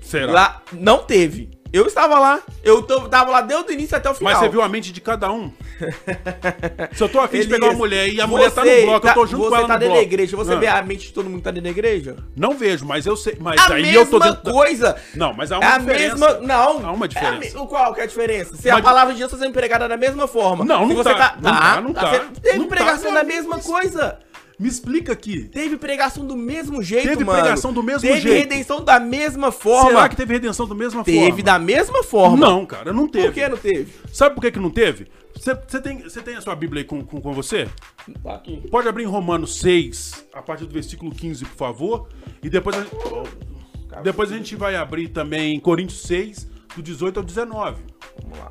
[SPEAKER 1] Será?
[SPEAKER 2] Lá não teve. Eu estava lá. Eu tô, tava lá desde o início até o final.
[SPEAKER 1] Mas você viu a mente de cada um? Se eu tô afim de pegar uma mulher e a mulher tá
[SPEAKER 2] você
[SPEAKER 1] no bloco, eu tô junto
[SPEAKER 2] você
[SPEAKER 1] com ela
[SPEAKER 2] tá
[SPEAKER 1] no
[SPEAKER 2] dentro
[SPEAKER 1] bloco.
[SPEAKER 2] da igreja. Você
[SPEAKER 1] Ah.
[SPEAKER 2] vê a mente de todo mundo que tá dentro da igreja?
[SPEAKER 1] Não vejo, mas eu sei. Mas
[SPEAKER 2] A
[SPEAKER 1] aí
[SPEAKER 2] mesma
[SPEAKER 1] eu tô dentro. da-
[SPEAKER 2] coisa.
[SPEAKER 1] Não, mas há
[SPEAKER 2] É
[SPEAKER 1] uma
[SPEAKER 2] a
[SPEAKER 1] diferença.
[SPEAKER 2] mesma. Não.
[SPEAKER 1] Há uma
[SPEAKER 2] É a
[SPEAKER 1] diferença.
[SPEAKER 2] me- o qual que é a diferença? Se
[SPEAKER 1] Mas-
[SPEAKER 2] a palavra de Deus está sendo pregada da mesma forma.
[SPEAKER 1] Não,
[SPEAKER 2] Se
[SPEAKER 1] não
[SPEAKER 2] você
[SPEAKER 1] tá. Não tá, não tá.
[SPEAKER 2] sendo- Teve
[SPEAKER 1] Não tá,
[SPEAKER 2] pregação
[SPEAKER 1] não.
[SPEAKER 2] da mesma coisa.
[SPEAKER 1] Me explica aqui.
[SPEAKER 2] Teve pregação do mesmo jeito,
[SPEAKER 1] Teve
[SPEAKER 2] mano.
[SPEAKER 1] pregação do mesmo
[SPEAKER 2] teve
[SPEAKER 1] jeito.
[SPEAKER 2] redenção da mesma forma.
[SPEAKER 1] Será que teve redenção da mesma
[SPEAKER 2] teve
[SPEAKER 1] forma?
[SPEAKER 2] da mesma forma?
[SPEAKER 1] Não, cara, não teve.
[SPEAKER 2] Por que não teve?
[SPEAKER 1] Sabe por que, que não teve? Você tem, tem a sua Bíblia aí com, com, com você?
[SPEAKER 2] Tá aqui.
[SPEAKER 1] Pode abrir em Romanos 6, a partir do versículo 15, por favor. E depois a, depois a gente vai abrir também em Coríntios 6, do 18 ao 19.
[SPEAKER 2] Vamos lá.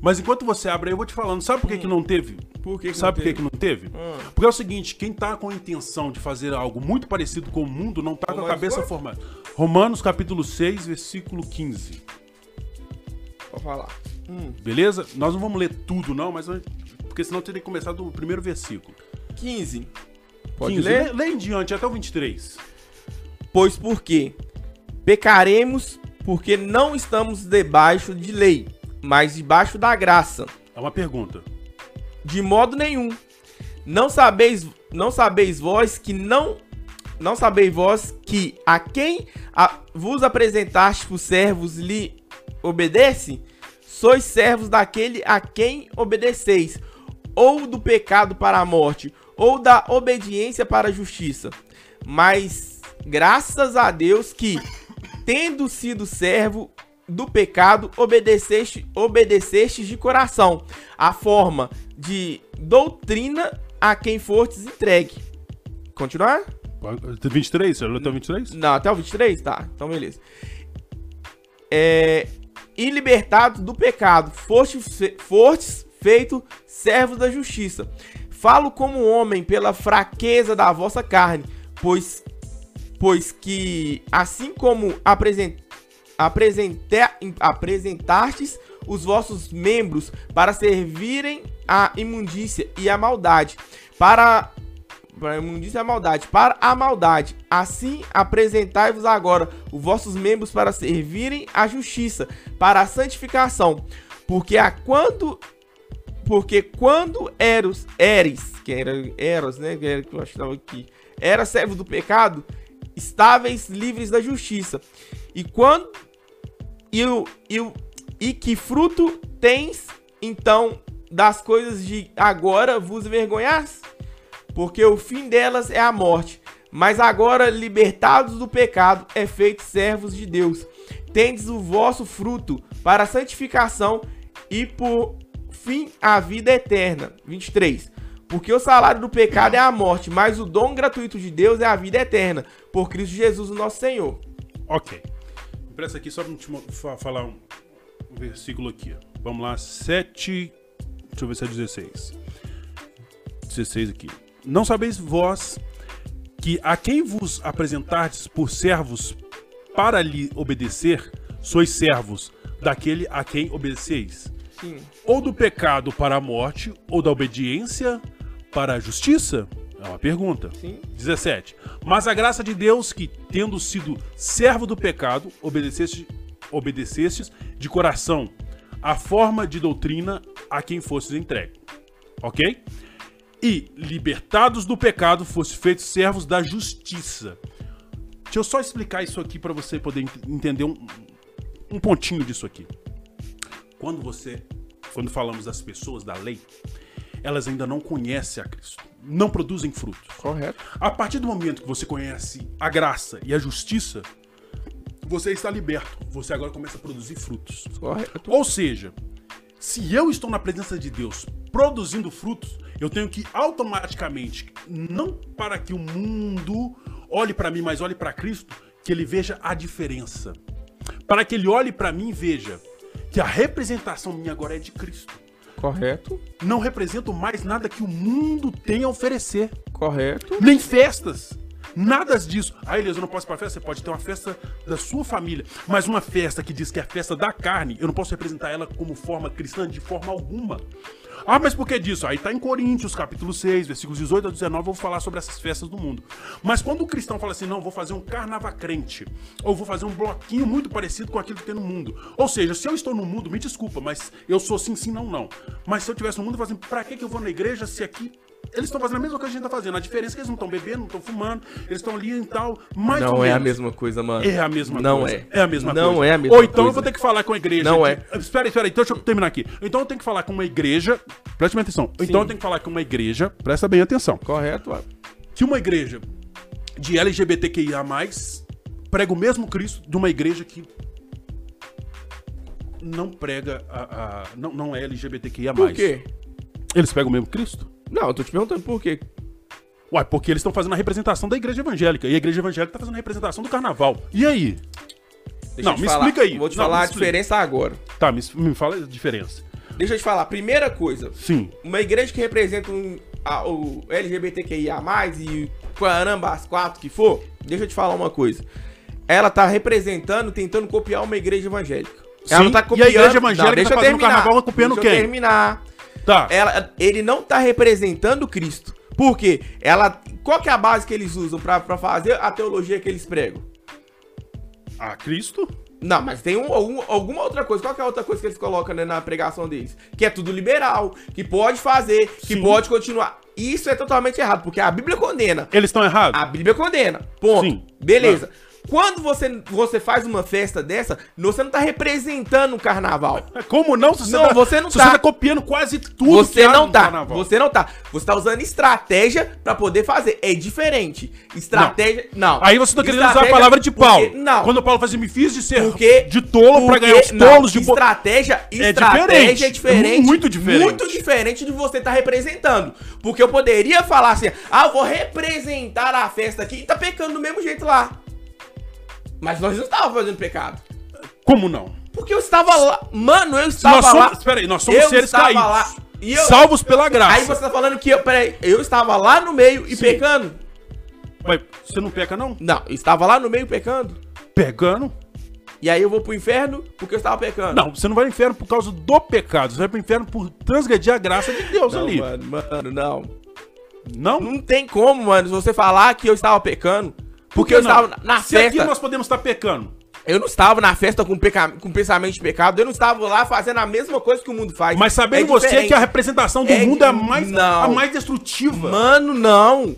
[SPEAKER 1] Mas enquanto você abre aí, eu vou te falando. Sabe por que, que não teve?
[SPEAKER 2] Por que que
[SPEAKER 1] Sabe por que, que não teve? Porque é o seguinte, quem tá com a intenção de fazer algo muito parecido com o mundo não tá com a
[SPEAKER 2] Romanos
[SPEAKER 1] cabeça formada. Romanos capítulo 6, versículo 15.
[SPEAKER 2] Pode falar. Hum.
[SPEAKER 1] Beleza? Nós não vamos ler tudo não, mas porque senão teria que começar do primeiro versículo.
[SPEAKER 2] 15. Pode
[SPEAKER 1] 15.
[SPEAKER 2] ler?
[SPEAKER 1] Lê, lê em diante até o 23.
[SPEAKER 2] Pois porque pecaremos porque não estamos debaixo de lei, mas debaixo da graça.
[SPEAKER 1] É uma pergunta.
[SPEAKER 2] De modo nenhum. Não sabeis, não sabeis vós que não não sabeis vós que a quem a- vos apresentaste por servos lhe obedece? Sois servos daquele a quem obedeceis, ou do pecado para a morte, ou da obediência para a justiça. Mas graças a Deus que, tendo sido servo do pecado, obedeceste, obedeceste de coração, a forma de doutrina a quem fortes entregue. Continuar?
[SPEAKER 1] 23? Você leu até o 23?
[SPEAKER 2] Não, até o 23? Tá, então beleza. É, e libertados do pecado, fostes, fe- fostes feito servos da justiça. Falo como homem pela fraqueza da vossa carne, pois, pois que assim como apresent, apresente, apresentastes os vossos membros para servirem à imundícia e à maldade, para para a imundícia e a maldade, para a maldade. Assim apresentai-vos agora os vossos membros para servirem à justiça, para a santificação. Porque a quando porque quando eros eres, que era eros, né, que eu acho que estava aqui, era servo do pecado, estáveis livres da justiça. E quando e, o, e, o, e que fruto tens então das coisas de agora vos envergonhas? porque o fim delas é a morte. Mas agora, libertados do pecado, é feito servos de Deus. Tendes o vosso fruto para a santificação e por fim a vida eterna. 23. Porque o salário do pecado é a morte, mas o dom gratuito de Deus é a vida eterna, por Cristo Jesus, o nosso Senhor.
[SPEAKER 1] Ok. Presta aqui só pra te falar um, um versículo aqui. ó. Vamos lá, 7. Deixa eu ver se é 16. 16 aqui. Não sabeis vós que a quem vos apresentardes por servos para lhe obedecer, sois servos daquele a quem obedeceis.
[SPEAKER 2] Sim.
[SPEAKER 1] Ou do pecado para a morte, ou da obediência para a justiça? É uma pergunta.
[SPEAKER 2] Sim.
[SPEAKER 1] 17. Mas a graça de Deus que, tendo sido servo do pecado, obedeceste, obedecestes de coração a forma de doutrina a quem fostes entregue. Ok? E, libertados do pecado, foste feitos servos da justiça. Deixa eu só explicar isso aqui para você poder ent- entender um, um pontinho disso aqui. Quando você, quando falamos das pessoas da lei, elas ainda não conhecem a Cristo, não produzem frutos.
[SPEAKER 2] Correto.
[SPEAKER 1] A partir do momento que você conhece a graça e a justiça, você está liberto. Você agora começa a produzir frutos.
[SPEAKER 2] Correto.
[SPEAKER 1] Ou seja, se eu estou na presença de Deus produzindo frutos, eu tenho que automaticamente, não para que o mundo olhe para mim, mas olhe para Cristo, que ele veja a diferença. Para que ele olhe para mim e veja que a representação minha agora é de Cristo.
[SPEAKER 2] Correto.
[SPEAKER 1] Não represento mais nada que o mundo tem a oferecer.
[SPEAKER 2] Correto.
[SPEAKER 1] Nem festas. Nada disso. Ah, Elias, eu não posso ir pra festa? Você pode ter uma festa da sua família. Mas uma festa que diz que é a festa da carne, eu não posso representar ela como forma cristã de forma alguma. Ah, mas por que disso? Aí tá em Coríntios, capítulo 6, versículos 18 a 19, eu vou falar sobre essas festas do mundo. Mas quando o cristão fala assim, não, vou fazer um carnaval crente, ou vou fazer um bloquinho muito parecido com aquilo que tem no mundo. Ou seja, se eu estou no mundo, me desculpa, mas eu sou sim, sim, não, não. Mas se eu estivesse no mundo, eu falo assim, pra que, que eu vou na igreja se aqui eles estão fazendo a mesma coisa que a gente tá fazendo. A diferença é que eles não estão bebendo, não estão fumando, eles estão ali e tal. Mais
[SPEAKER 2] Não é a mesma coisa, mano.
[SPEAKER 1] É a mesma
[SPEAKER 2] Não
[SPEAKER 1] coisa.
[SPEAKER 2] é.
[SPEAKER 1] É a mesma
[SPEAKER 2] Não
[SPEAKER 1] coisa.
[SPEAKER 2] é a mesma
[SPEAKER 1] Ou então eu
[SPEAKER 2] coisa.
[SPEAKER 1] vou ter que falar com a igreja.
[SPEAKER 2] Não
[SPEAKER 1] que-
[SPEAKER 2] é.
[SPEAKER 1] Espera espera aí. Então deixa eu terminar aqui. Então eu tenho que falar com uma igreja. Preste atenção. Então eu tenho que falar com uma igreja. Presta bem atenção.
[SPEAKER 2] Correto, mano.
[SPEAKER 1] Que uma igreja de LGBTQIA, prega o mesmo Cristo de uma igreja que não prega a. a- não, não é LGBTQIA.
[SPEAKER 2] Por quê?
[SPEAKER 1] Eles pegam o mesmo Cristo?
[SPEAKER 2] Não, eu tô te perguntando por quê.
[SPEAKER 1] Uai, porque eles estão fazendo a representação da igreja evangélica. E a igreja evangélica tá fazendo a representação do carnaval. E aí?
[SPEAKER 2] Deixa
[SPEAKER 1] Não, me
[SPEAKER 2] falar.
[SPEAKER 1] explica aí.
[SPEAKER 2] Vou te
[SPEAKER 1] Não,
[SPEAKER 2] falar a
[SPEAKER 1] explica.
[SPEAKER 2] diferença agora.
[SPEAKER 1] Tá, me, me fala a diferença.
[SPEAKER 2] Deixa eu te falar. Primeira coisa.
[SPEAKER 1] Sim.
[SPEAKER 2] Uma igreja que representa um, a- o LGBTQIA+, e caramba, as quatro que for, deixa eu te falar uma coisa. Ela tá representando, tentando copiar uma igreja evangélica. Ela
[SPEAKER 1] Sim,
[SPEAKER 2] tá
[SPEAKER 1] e a
[SPEAKER 2] copiando...
[SPEAKER 1] igreja evangélica
[SPEAKER 2] não, deixa
[SPEAKER 1] tá fazendo
[SPEAKER 2] terminar.
[SPEAKER 1] carnaval copiando
[SPEAKER 2] deixa
[SPEAKER 1] quem?
[SPEAKER 2] terminar.
[SPEAKER 1] Tá.
[SPEAKER 2] Ela, ele não tá representando Cristo. Por quê? Ela, qual que é a base que eles usam pra, pra fazer a teologia que eles pregam?
[SPEAKER 1] Ah, Cristo?
[SPEAKER 2] Não, mas tem um- algum- alguma outra coisa. Qual que é a outra coisa que eles colocam né, na pregação deles? Que é tudo liberal, que pode fazer, que
[SPEAKER 1] Sim.
[SPEAKER 2] pode continuar. Isso é totalmente errado, porque a Bíblia condena.
[SPEAKER 1] Eles estão errados?
[SPEAKER 2] A Bíblia condena. Ponto.
[SPEAKER 1] Sim.
[SPEAKER 2] Beleza. Quando você, você faz uma festa dessa, você não tá representando o carnaval.
[SPEAKER 1] Como não? Se você,
[SPEAKER 2] Não,
[SPEAKER 1] tá,
[SPEAKER 2] você não
[SPEAKER 1] se
[SPEAKER 2] tá.
[SPEAKER 1] você tá copiando quase tudo
[SPEAKER 2] Você não
[SPEAKER 1] no
[SPEAKER 2] tá.
[SPEAKER 1] carnaval.
[SPEAKER 2] Você não tá. Você tá usando estratégia pra poder fazer. É diferente. Estratégia. Não.
[SPEAKER 1] Aí você tá querendo usar a palavra de
[SPEAKER 2] porque-
[SPEAKER 1] Paulo.
[SPEAKER 2] Não.
[SPEAKER 1] Quando Paulo fazia, me fiz de ser
[SPEAKER 2] Porque,
[SPEAKER 1] de tolo pra
[SPEAKER 2] porque-
[SPEAKER 1] ganhar os
[SPEAKER 2] não,
[SPEAKER 1] tolos de...
[SPEAKER 2] estratégia,
[SPEAKER 1] É
[SPEAKER 2] estratégia
[SPEAKER 1] diferente.
[SPEAKER 2] é diferente.
[SPEAKER 1] Muito diferente.
[SPEAKER 2] Muito diferente de você estar representando. Porque eu poderia falar assim, ah, eu vou representar a festa aqui e tá pecando do mesmo jeito lá. Mas nós não estávamos fazendo pecado.
[SPEAKER 1] Como não?
[SPEAKER 2] Porque eu estava lá. Mano, eu estava
[SPEAKER 1] nós somos,
[SPEAKER 2] lá.
[SPEAKER 1] espera aí, nós somos
[SPEAKER 2] Eu
[SPEAKER 1] seres caídos.
[SPEAKER 2] lá. Eu-
[SPEAKER 1] Salvos pela graça.
[SPEAKER 2] Aí você tá falando que eu, peraí, eu estava lá no meio e
[SPEAKER 1] Sim.
[SPEAKER 2] pecando?
[SPEAKER 1] Mas você não peca, não?
[SPEAKER 2] Não, eu estava lá no meio pecando.
[SPEAKER 1] Pegando?
[SPEAKER 2] E aí eu vou pro inferno porque eu estava pecando.
[SPEAKER 1] Não, você não vai ao inferno por causa do pecado. Você vai pro inferno por transgredir a graça de Deus
[SPEAKER 2] Não,
[SPEAKER 1] ali.
[SPEAKER 2] mano, mano, não.
[SPEAKER 1] Não?
[SPEAKER 2] Não tem como, mano, se você falar que eu estava pecando. Porque
[SPEAKER 1] Por
[SPEAKER 2] eu estava na
[SPEAKER 1] Se
[SPEAKER 2] festa.
[SPEAKER 1] aqui nós podemos estar pecando.
[SPEAKER 2] Eu não estava na festa com, peca... com pensamento de pecado. Eu não estava lá fazendo a mesma coisa que o mundo faz.
[SPEAKER 1] Mas sabendo
[SPEAKER 2] É
[SPEAKER 1] você que a representação do
[SPEAKER 2] É
[SPEAKER 1] mundo é mais,
[SPEAKER 2] não.
[SPEAKER 1] a mais destrutiva.
[SPEAKER 2] Mano, não.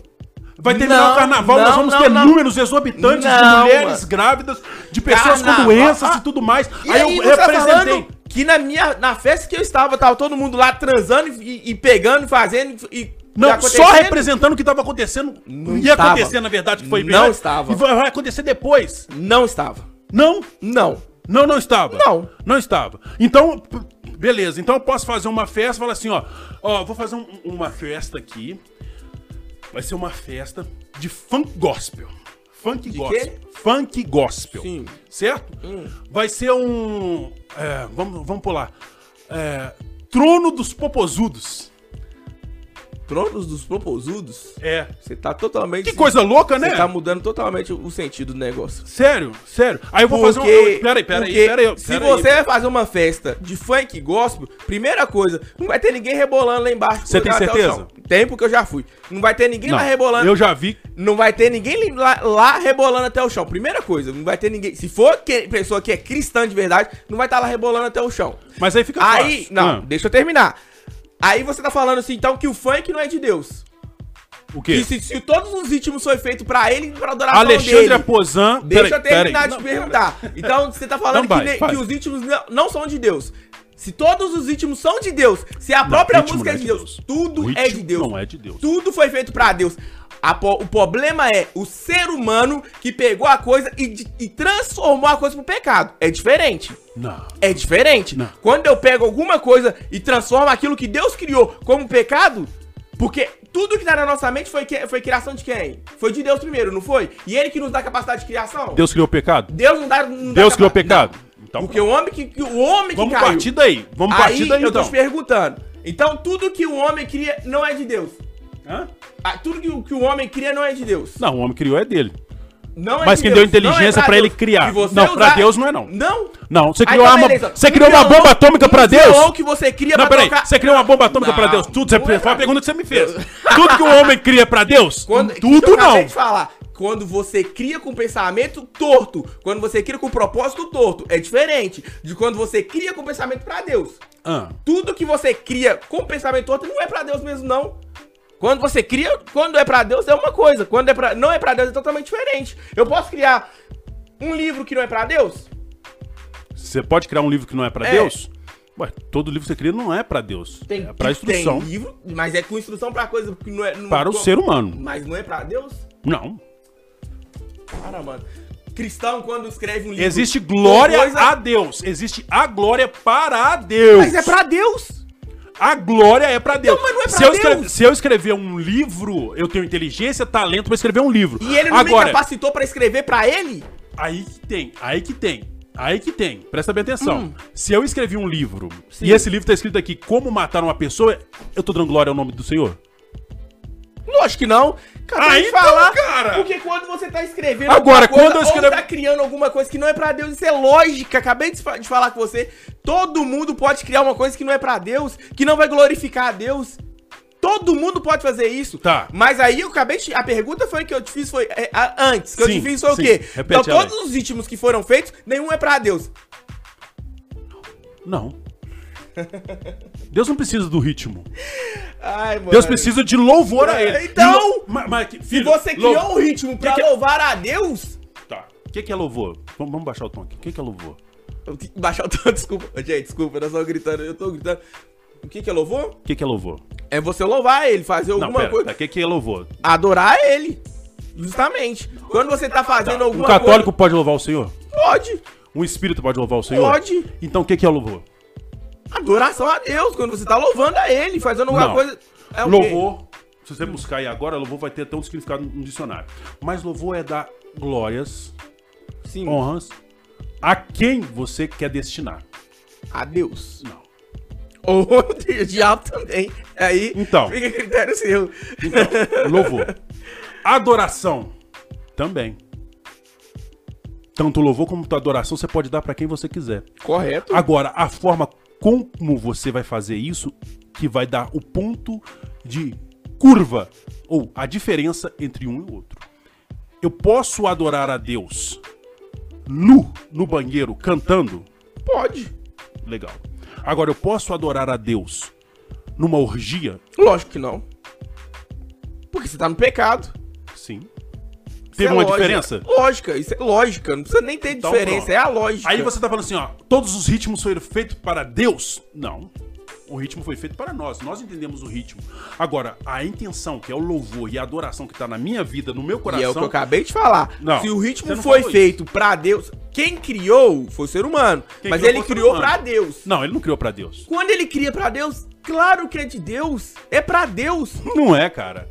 [SPEAKER 1] Vai terminar
[SPEAKER 2] Não,
[SPEAKER 1] o carnaval,
[SPEAKER 2] não,
[SPEAKER 1] nós vamos
[SPEAKER 2] não,
[SPEAKER 1] ter números exorbitantes de mulheres grávidas, de pessoas com
[SPEAKER 2] Carnaval,
[SPEAKER 1] doenças
[SPEAKER 2] ah,
[SPEAKER 1] e tudo mais.
[SPEAKER 2] E
[SPEAKER 1] aí,
[SPEAKER 2] aí,
[SPEAKER 1] eu
[SPEAKER 2] tá
[SPEAKER 1] representei.
[SPEAKER 2] falando que na minha na festa que eu estava, tava todo mundo lá transando e, e pegando, fazendo e.
[SPEAKER 1] Não, só representando o que estava acontecendo.
[SPEAKER 2] Não
[SPEAKER 1] ia
[SPEAKER 2] estava.
[SPEAKER 1] acontecer, na verdade, que foi
[SPEAKER 2] Não
[SPEAKER 1] verdade,
[SPEAKER 2] estava.
[SPEAKER 1] E vai acontecer depois.
[SPEAKER 2] Não estava.
[SPEAKER 1] Não,
[SPEAKER 2] Não.
[SPEAKER 1] não, não estava.
[SPEAKER 2] Não.
[SPEAKER 1] Não estava. Então, beleza. Então eu posso fazer uma festa e falar assim, ó. Ó, vou fazer um- uma festa aqui. Vai ser uma festa de funk gospel. Funk
[SPEAKER 2] De
[SPEAKER 1] gospel.
[SPEAKER 2] quê?
[SPEAKER 1] Funk gospel.
[SPEAKER 2] Sim.
[SPEAKER 1] Certo?
[SPEAKER 2] Hum.
[SPEAKER 1] Vai ser um. é, vamos, vamos pular. É, Trono dos Popozudos.
[SPEAKER 2] Tronos dos proposudos.
[SPEAKER 1] É.
[SPEAKER 2] Você tá totalmente.
[SPEAKER 1] Que coisa louca, né?
[SPEAKER 2] Você tá mudando totalmente o sentido do negócio.
[SPEAKER 1] Sério, sério. Aí eu vou fazer um.
[SPEAKER 2] Porque,
[SPEAKER 1] Peraí, peraí,
[SPEAKER 2] porque
[SPEAKER 1] peraí.
[SPEAKER 2] se você vai fazer uma festa de funk gospel, primeira coisa, não vai ter ninguém rebolando lá embaixo.
[SPEAKER 1] Você tem certeza?
[SPEAKER 2] Tem, porque eu já fui. Não vai ter ninguém
[SPEAKER 1] Não,
[SPEAKER 2] lá rebolando.
[SPEAKER 1] eu já vi.
[SPEAKER 2] Não vai ter ninguém lá, lá rebolando até o chão. Primeira coisa, não vai ter ninguém. Se for que, pessoa que é cristã de verdade, não vai estar lá rebolando até o chão.
[SPEAKER 1] Mas aí fica
[SPEAKER 2] Aí,
[SPEAKER 1] fácil.
[SPEAKER 2] não,
[SPEAKER 1] Ah,
[SPEAKER 2] deixa eu terminar. Aí você tá falando assim, então, que o funk não é de Deus.
[SPEAKER 1] o quê?
[SPEAKER 2] Que se, se todos os ritmos foi feito pra ele e pra adoração
[SPEAKER 1] Alexandre
[SPEAKER 2] dele.
[SPEAKER 1] Aposan.
[SPEAKER 2] Deixa eu terminar de
[SPEAKER 1] Não,
[SPEAKER 2] perguntar. Então, você tá falando
[SPEAKER 1] vai,
[SPEAKER 2] que,
[SPEAKER 1] vai.
[SPEAKER 2] que os ritmos não, não são de Deus. Se todos os ritmos são de Deus, se a
[SPEAKER 1] Não,
[SPEAKER 2] própria
[SPEAKER 1] ritmo
[SPEAKER 2] música
[SPEAKER 1] não
[SPEAKER 2] é de Deus, tudo
[SPEAKER 1] O
[SPEAKER 2] é de Deus.
[SPEAKER 1] Não é de Deus.
[SPEAKER 2] Tudo foi feito pra Deus. Po- o problema é o ser humano que pegou a coisa e, e transformou a coisa pro pecado. É diferente.
[SPEAKER 1] Não.
[SPEAKER 2] É diferente.
[SPEAKER 1] Não.
[SPEAKER 2] Quando eu pego alguma coisa e transformo aquilo que Deus criou como pecado, porque tudo que tá na nossa mente foi, que- foi criação de quem? Foi de Deus primeiro, não foi? E ele que nos dá capacidade de criação?
[SPEAKER 1] Deus criou o pecado?
[SPEAKER 2] Deus não dá. Não dá
[SPEAKER 1] Deus criou o pecado? Então,
[SPEAKER 2] Porque o homem que, o homem
[SPEAKER 1] vamos
[SPEAKER 2] que caiu.
[SPEAKER 1] partir daí. Vamos
[SPEAKER 2] Aí
[SPEAKER 1] partir daí
[SPEAKER 2] eu tô
[SPEAKER 1] então.
[SPEAKER 2] te perguntando. Então tudo que o homem cria não é de Deus.
[SPEAKER 1] Hã?
[SPEAKER 2] Ah, tudo que, o- que o homem cria não é de Deus.
[SPEAKER 1] Não, o homem criou é dele.
[SPEAKER 2] Não é
[SPEAKER 1] Mas
[SPEAKER 2] de
[SPEAKER 1] quem
[SPEAKER 2] Deus,
[SPEAKER 1] deu inteligência
[SPEAKER 2] não é
[SPEAKER 1] pra ele
[SPEAKER 2] Deus.
[SPEAKER 1] criar. Não, pra
[SPEAKER 2] usar-
[SPEAKER 1] Deus não é não.
[SPEAKER 2] Não?
[SPEAKER 1] Não, você criou,
[SPEAKER 2] tá,
[SPEAKER 1] uma, você criou uma bomba atômica pra Deus?
[SPEAKER 2] violão que você cria
[SPEAKER 1] Não,
[SPEAKER 2] pra
[SPEAKER 1] peraí,
[SPEAKER 2] tocar-
[SPEAKER 1] você criou uma bomba atômica
[SPEAKER 2] Não,
[SPEAKER 1] pra Deus? Tudo, você,
[SPEAKER 2] não é
[SPEAKER 1] foi a
[SPEAKER 2] pra-
[SPEAKER 1] pergunta que você me fez. Tudo que o homem cria pra Deus?
[SPEAKER 2] Quando,
[SPEAKER 1] Tudo
[SPEAKER 2] eu
[SPEAKER 1] não.
[SPEAKER 2] de falar. Quando você cria com pensamento torto, quando você cria com propósito torto, é diferente de quando você cria com pensamento pra Deus.
[SPEAKER 1] Ah,
[SPEAKER 2] Tudo que você cria com pensamento torto não é pra Deus mesmo, não. Quando você cria, quando é pra Deus é uma coisa, quando é pra, não é pra Deus é totalmente diferente. Eu posso criar um livro que não é pra Deus?
[SPEAKER 1] você pode criar um livro que não é pra
[SPEAKER 2] É.
[SPEAKER 1] Deus? Ué, todo livro que você cria não é pra Deus. é pra instrução.
[SPEAKER 2] Tem livro, mas é com instrução pra coisa que não é. Não,
[SPEAKER 1] Para o ser humano.
[SPEAKER 2] Mas não é pra Deus?
[SPEAKER 1] Não.
[SPEAKER 2] Para, mano. Cristão, quando escreve um livro.
[SPEAKER 1] Existe glória
[SPEAKER 2] coisa-
[SPEAKER 1] a Deus. Existe a glória para Deus.
[SPEAKER 2] Mas é pra Deus!
[SPEAKER 1] A glória é pra Deus.
[SPEAKER 2] mas não é pra
[SPEAKER 1] se, eu
[SPEAKER 2] Deus.
[SPEAKER 1] escrever, se eu escrever um livro, eu tenho inteligência, talento pra escrever um livro.
[SPEAKER 2] E ele não
[SPEAKER 1] Agora,
[SPEAKER 2] me capacitou pra escrever pra ele?
[SPEAKER 1] aí que tem, aí que tem. Aí que tem, presta bem atenção.
[SPEAKER 2] Hum.
[SPEAKER 1] Se eu escrevi um livro
[SPEAKER 2] Sim.
[SPEAKER 1] e esse livro tá escrito aqui Como Matar uma Pessoa, eu tô dando glória ao nome do Senhor?
[SPEAKER 2] Lógico que não. Acabei
[SPEAKER 1] Aí
[SPEAKER 2] de
[SPEAKER 1] então,
[SPEAKER 2] falar.
[SPEAKER 1] cara.
[SPEAKER 2] Porque quando você tá escrevendo
[SPEAKER 1] Agora,
[SPEAKER 2] alguma coisa,
[SPEAKER 1] quando eu escrevo-
[SPEAKER 2] ou tá criando alguma coisa que não é pra Deus, isso é lógica. Acabei de, fa- de falar com você. Todo mundo pode criar uma coisa que não é pra Deus, que não vai glorificar a Deus. Todo mundo pode fazer isso.
[SPEAKER 1] Tá.
[SPEAKER 2] Mas aí eu acabei de. A pergunta foi que eu te fiz foi. é, a- antes. Que eu
[SPEAKER 1] Sim,
[SPEAKER 2] te fiz foi
[SPEAKER 1] sim.
[SPEAKER 2] o quê?
[SPEAKER 1] Repete
[SPEAKER 2] então, todos os ritmos que foram feitos, nenhum é pra Deus.
[SPEAKER 1] Não. Deus não precisa do ritmo.
[SPEAKER 2] Ai.
[SPEAKER 1] Deus precisa de louvor a ele.
[SPEAKER 2] Então,
[SPEAKER 1] E lo- mas, mas,
[SPEAKER 2] Se
[SPEAKER 1] filho,
[SPEAKER 2] você criou um ritmo pra
[SPEAKER 1] que que-
[SPEAKER 2] louvar a Deus.
[SPEAKER 1] Tá. O que, que é louvor? Vamos, vamos baixar o tom aqui. O que, que é louvor?
[SPEAKER 2] Baixar o tom, desculpa. Gente, desculpa, eu só gritando, eu tô gritando. O que que é louvor?
[SPEAKER 1] O que, que é louvor?
[SPEAKER 2] É você louvar ele, fazer
[SPEAKER 1] Não,
[SPEAKER 2] alguma
[SPEAKER 1] pera,
[SPEAKER 2] coisa.
[SPEAKER 1] pera, o que, que é louvor?
[SPEAKER 2] Adorar ele. Justamente. Quando você tá fazendo
[SPEAKER 1] Um
[SPEAKER 2] alguma
[SPEAKER 1] católico pode louvar o Senhor?
[SPEAKER 2] coisa. Pode.
[SPEAKER 1] Um espírito pode louvar o Senhor?
[SPEAKER 2] Pode.
[SPEAKER 1] Então o que, que é louvor?
[SPEAKER 2] Adoração a Deus. Quando você tá louvando a ele, fazendo alguma
[SPEAKER 1] Não.
[SPEAKER 2] coisa. É o quê?
[SPEAKER 1] louvor, se você buscar aí agora, louvor vai ter até um significado no dicionário. Mas louvor é dar glórias,
[SPEAKER 2] Sim.
[SPEAKER 1] honras a quem você quer destinar.
[SPEAKER 2] A Deus.
[SPEAKER 1] Não.
[SPEAKER 2] Ou o diabo também. Aí.
[SPEAKER 1] Então.
[SPEAKER 2] Fica a critério seu.
[SPEAKER 1] Então, louvor. Adoração também. Tanto louvor como adoração você pode dar pra quem você quiser.
[SPEAKER 2] Correto.
[SPEAKER 1] Agora, a forma como você vai fazer isso que vai dar o ponto de curva ou a diferença entre um e o outro. Eu posso adorar a Deus nu no banheiro cantando?
[SPEAKER 2] Pode.
[SPEAKER 1] Legal. Agora eu posso adorar a Deus numa orgia?
[SPEAKER 2] Lógico que não. Porque você tá no pecado.
[SPEAKER 1] Sim. Teve
[SPEAKER 2] é
[SPEAKER 1] uma
[SPEAKER 2] lógica.
[SPEAKER 1] diferença?
[SPEAKER 2] Lógica, isso é lógica. Não precisa nem ter
[SPEAKER 1] Então,
[SPEAKER 2] diferença,
[SPEAKER 1] pronto.
[SPEAKER 2] é a lógica.
[SPEAKER 1] Aí você tá falando assim, ó, todos os ritmos foram feitos para Deus? Não. O ritmo foi feito para nós, nós entendemos o ritmo. Agora, a intenção, que é o louvor e a adoração que tá na minha vida, no meu
[SPEAKER 2] E
[SPEAKER 1] coração.
[SPEAKER 2] é o que eu acabei de falar.
[SPEAKER 1] Não,
[SPEAKER 2] Se o ritmo foi feito pra Deus, quem criou foi o ser humano.
[SPEAKER 1] Quem
[SPEAKER 2] mas
[SPEAKER 1] criou
[SPEAKER 2] ele criou pra Deus.
[SPEAKER 1] Não, ele não criou pra Deus.
[SPEAKER 2] Quando ele cria pra Deus, claro que é de Deus. É pra Deus.
[SPEAKER 1] Não é, cara.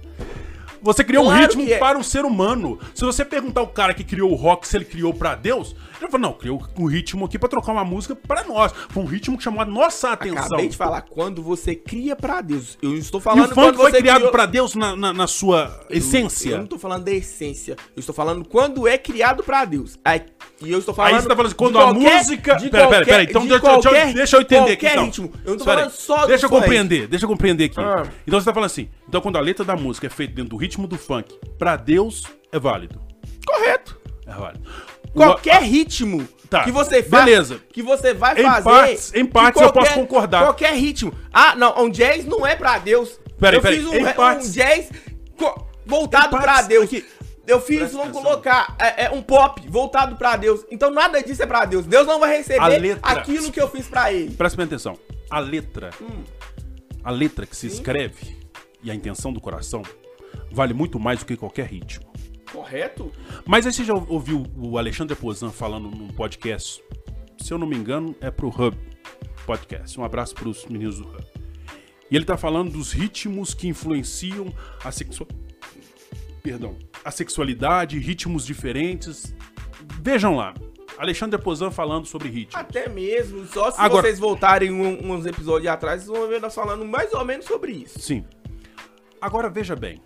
[SPEAKER 1] Você criou um
[SPEAKER 2] Claro
[SPEAKER 1] ritmo
[SPEAKER 2] que é.
[SPEAKER 1] para um ser humano. Se você perguntar o cara que criou o rock se ele criou pra Deus, ele vai falar, não, criou um ritmo aqui pra trocar uma música pra nós. Foi um ritmo que chamou a nossa atenção.
[SPEAKER 2] Acabei de falar, quando você cria pra Deus. Eu estou
[SPEAKER 1] E
[SPEAKER 2] falando
[SPEAKER 1] o funk
[SPEAKER 2] quando
[SPEAKER 1] foi
[SPEAKER 2] você
[SPEAKER 1] criado
[SPEAKER 2] criou...
[SPEAKER 1] pra Deus na, na, na sua essência.
[SPEAKER 2] Eu não tô falando da essência. Eu estou falando quando é criado pra Deus. Aí, e eu estou falando.
[SPEAKER 1] Aí você tá falando assim, quando
[SPEAKER 2] de
[SPEAKER 1] a
[SPEAKER 2] qualquer-
[SPEAKER 1] música.
[SPEAKER 2] de
[SPEAKER 1] Pera, pera,
[SPEAKER 2] qualquer-
[SPEAKER 1] pera. Então
[SPEAKER 2] de
[SPEAKER 1] deixa, deixa eu-
[SPEAKER 2] qualquer-
[SPEAKER 1] deixa eu entender aqui.
[SPEAKER 2] qualquer
[SPEAKER 1] Então.
[SPEAKER 2] ritmo. Eu não tô
[SPEAKER 1] Espera
[SPEAKER 2] falando
[SPEAKER 1] aí.
[SPEAKER 2] só do
[SPEAKER 1] Deixa eu
[SPEAKER 2] funk.
[SPEAKER 1] compreender, deixa eu compreender aqui.
[SPEAKER 2] Ah.
[SPEAKER 1] Então você tá falando assim. Então quando a letra da música é feita dentro do ritmo do funk, pra Deus é válido.
[SPEAKER 2] Correto.
[SPEAKER 1] É válido.
[SPEAKER 2] Qualquer ritmo
[SPEAKER 1] Tá,
[SPEAKER 2] que você faz.
[SPEAKER 1] beleza.
[SPEAKER 2] Que você vai
[SPEAKER 1] Em
[SPEAKER 2] fazer.
[SPEAKER 1] partes- em partes eu posso concordar.
[SPEAKER 2] Qualquer ritmo. Ah, não, um jazz não é pra Deus.
[SPEAKER 1] Peraí,
[SPEAKER 2] eu
[SPEAKER 1] peraí,
[SPEAKER 2] fiz um, um jazz voltado
[SPEAKER 1] partes-
[SPEAKER 2] Deus.
[SPEAKER 1] aqui.
[SPEAKER 2] Eu fiz,
[SPEAKER 1] Presta
[SPEAKER 2] vamos
[SPEAKER 1] atenção.
[SPEAKER 2] colocar, é, é, um pop voltado pra Deus. Então nada disso é pra Deus. Deus não vai receber
[SPEAKER 1] letra-
[SPEAKER 2] aquilo que eu fiz pra ele.
[SPEAKER 1] Presta bem atenção. A letra,
[SPEAKER 2] Hum.
[SPEAKER 1] a letra que se escreve e a intenção do coração vale muito mais do que qualquer ritmo.
[SPEAKER 2] Correto?
[SPEAKER 1] Mas aí você já ouviu o Alexandre Pozan falando num podcast, se eu não me engano, é pro Hub Podcast. Um abraço pros meninos do Hub. E ele tá falando dos ritmos que influenciam a sexual... Perdão. A sexualidade, ritmos diferentes. Vejam lá. Alexandre Pozan falando sobre ritmo.
[SPEAKER 2] Até mesmo, só se
[SPEAKER 1] Agora-
[SPEAKER 2] vocês voltarem um- uns episódios atrás, vocês vão ver nós falando mais ou menos sobre isso.
[SPEAKER 1] Sim. Agora veja bem.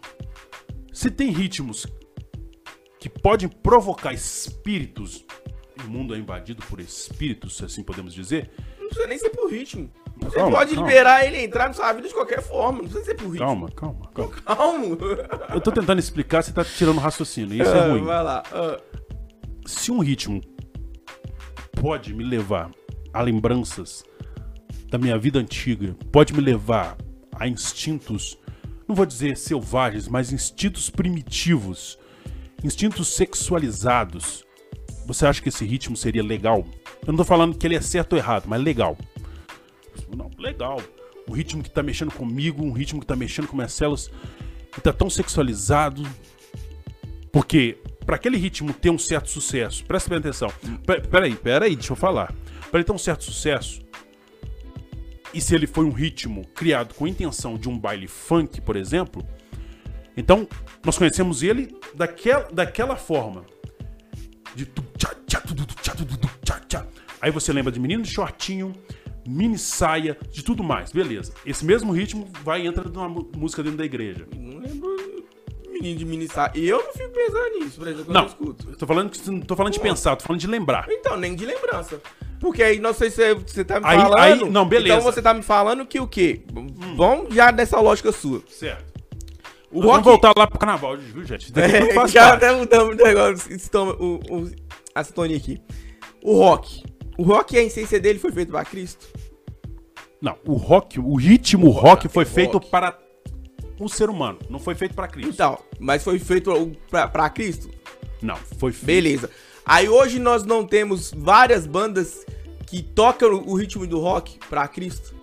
[SPEAKER 1] Se tem ritmos que podem provocar espíritos. O mundo é invadido por espíritos, se assim podemos dizer.
[SPEAKER 2] Não precisa nem ser por ritmo. Você
[SPEAKER 1] Calma,
[SPEAKER 2] pode
[SPEAKER 1] calma.
[SPEAKER 2] liberar ele entrar na sua vida de qualquer forma. Não precisa ser por ritmo.
[SPEAKER 1] Calma, calma, calma.
[SPEAKER 2] Calma.
[SPEAKER 1] Eu tô tentando explicar, você tá tirando raciocínio. Isso é
[SPEAKER 2] Ah,
[SPEAKER 1] ruim.
[SPEAKER 2] Vai lá. Ah,
[SPEAKER 1] Se um ritmo pode me levar a lembranças da minha vida antiga, pode me levar a instintos, não vou dizer selvagens, mas instintos primitivos, instintos sexualizados. Você acha que esse ritmo seria legal? Eu não tô falando que ele é certo ou errado, mas legal. Não, legal. Um ritmo que tá mexendo comigo, um ritmo que tá mexendo com minhas células, que tá tão sexualizado, porque para aquele ritmo ter um certo sucesso, presta bem atenção. Pe- Peraí, peraí, deixa eu falar. Para ele ter um certo sucesso, e se ele foi um ritmo criado com a intenção de um baile funk, por exemplo, então nós conhecemos ele daquela, daquela forma. De tu, tchá, tchá, tu, tu, tu, tchá, tu, tu, tu, tchá, tchá. Aí você lembra de menino de shortinho, mini saia, de tudo mais, beleza. Esse mesmo ritmo vai e entra numa música dentro da igreja.
[SPEAKER 2] não lembro. Menino de mini saia. E eu não fico pensando nisso, por exemplo, quando
[SPEAKER 1] Não,
[SPEAKER 2] eu escuto.
[SPEAKER 1] tô falando, não tô falando de pensar, tô falando de lembrar.
[SPEAKER 2] Então, nem de lembrança. Porque aí, não sei se você tá me
[SPEAKER 1] Aí-
[SPEAKER 2] falando.
[SPEAKER 1] aí- não, beleza.
[SPEAKER 2] Então você tá me falando que o quê? Vamos já dessa lógica sua.
[SPEAKER 1] Certo.
[SPEAKER 2] O
[SPEAKER 1] Nós Vamos voltar lá pro carnaval, viu, gente?
[SPEAKER 2] É, já
[SPEAKER 1] parte.
[SPEAKER 2] até mudamos de negócio, o, o, a sintonia aqui. O rock. O rock, a essência dele foi feito pra Cristo.
[SPEAKER 1] Não, o rock, o ritmo rock foi
[SPEAKER 2] rock.
[SPEAKER 1] feito para o ser humano, não foi feito para Cristo.
[SPEAKER 2] Então, mas foi feito o- pra Cristo?
[SPEAKER 1] Não, foi feito.
[SPEAKER 2] Beleza. Aí hoje nós não temos várias bandas que tocam o ritmo do rock pra Cristo.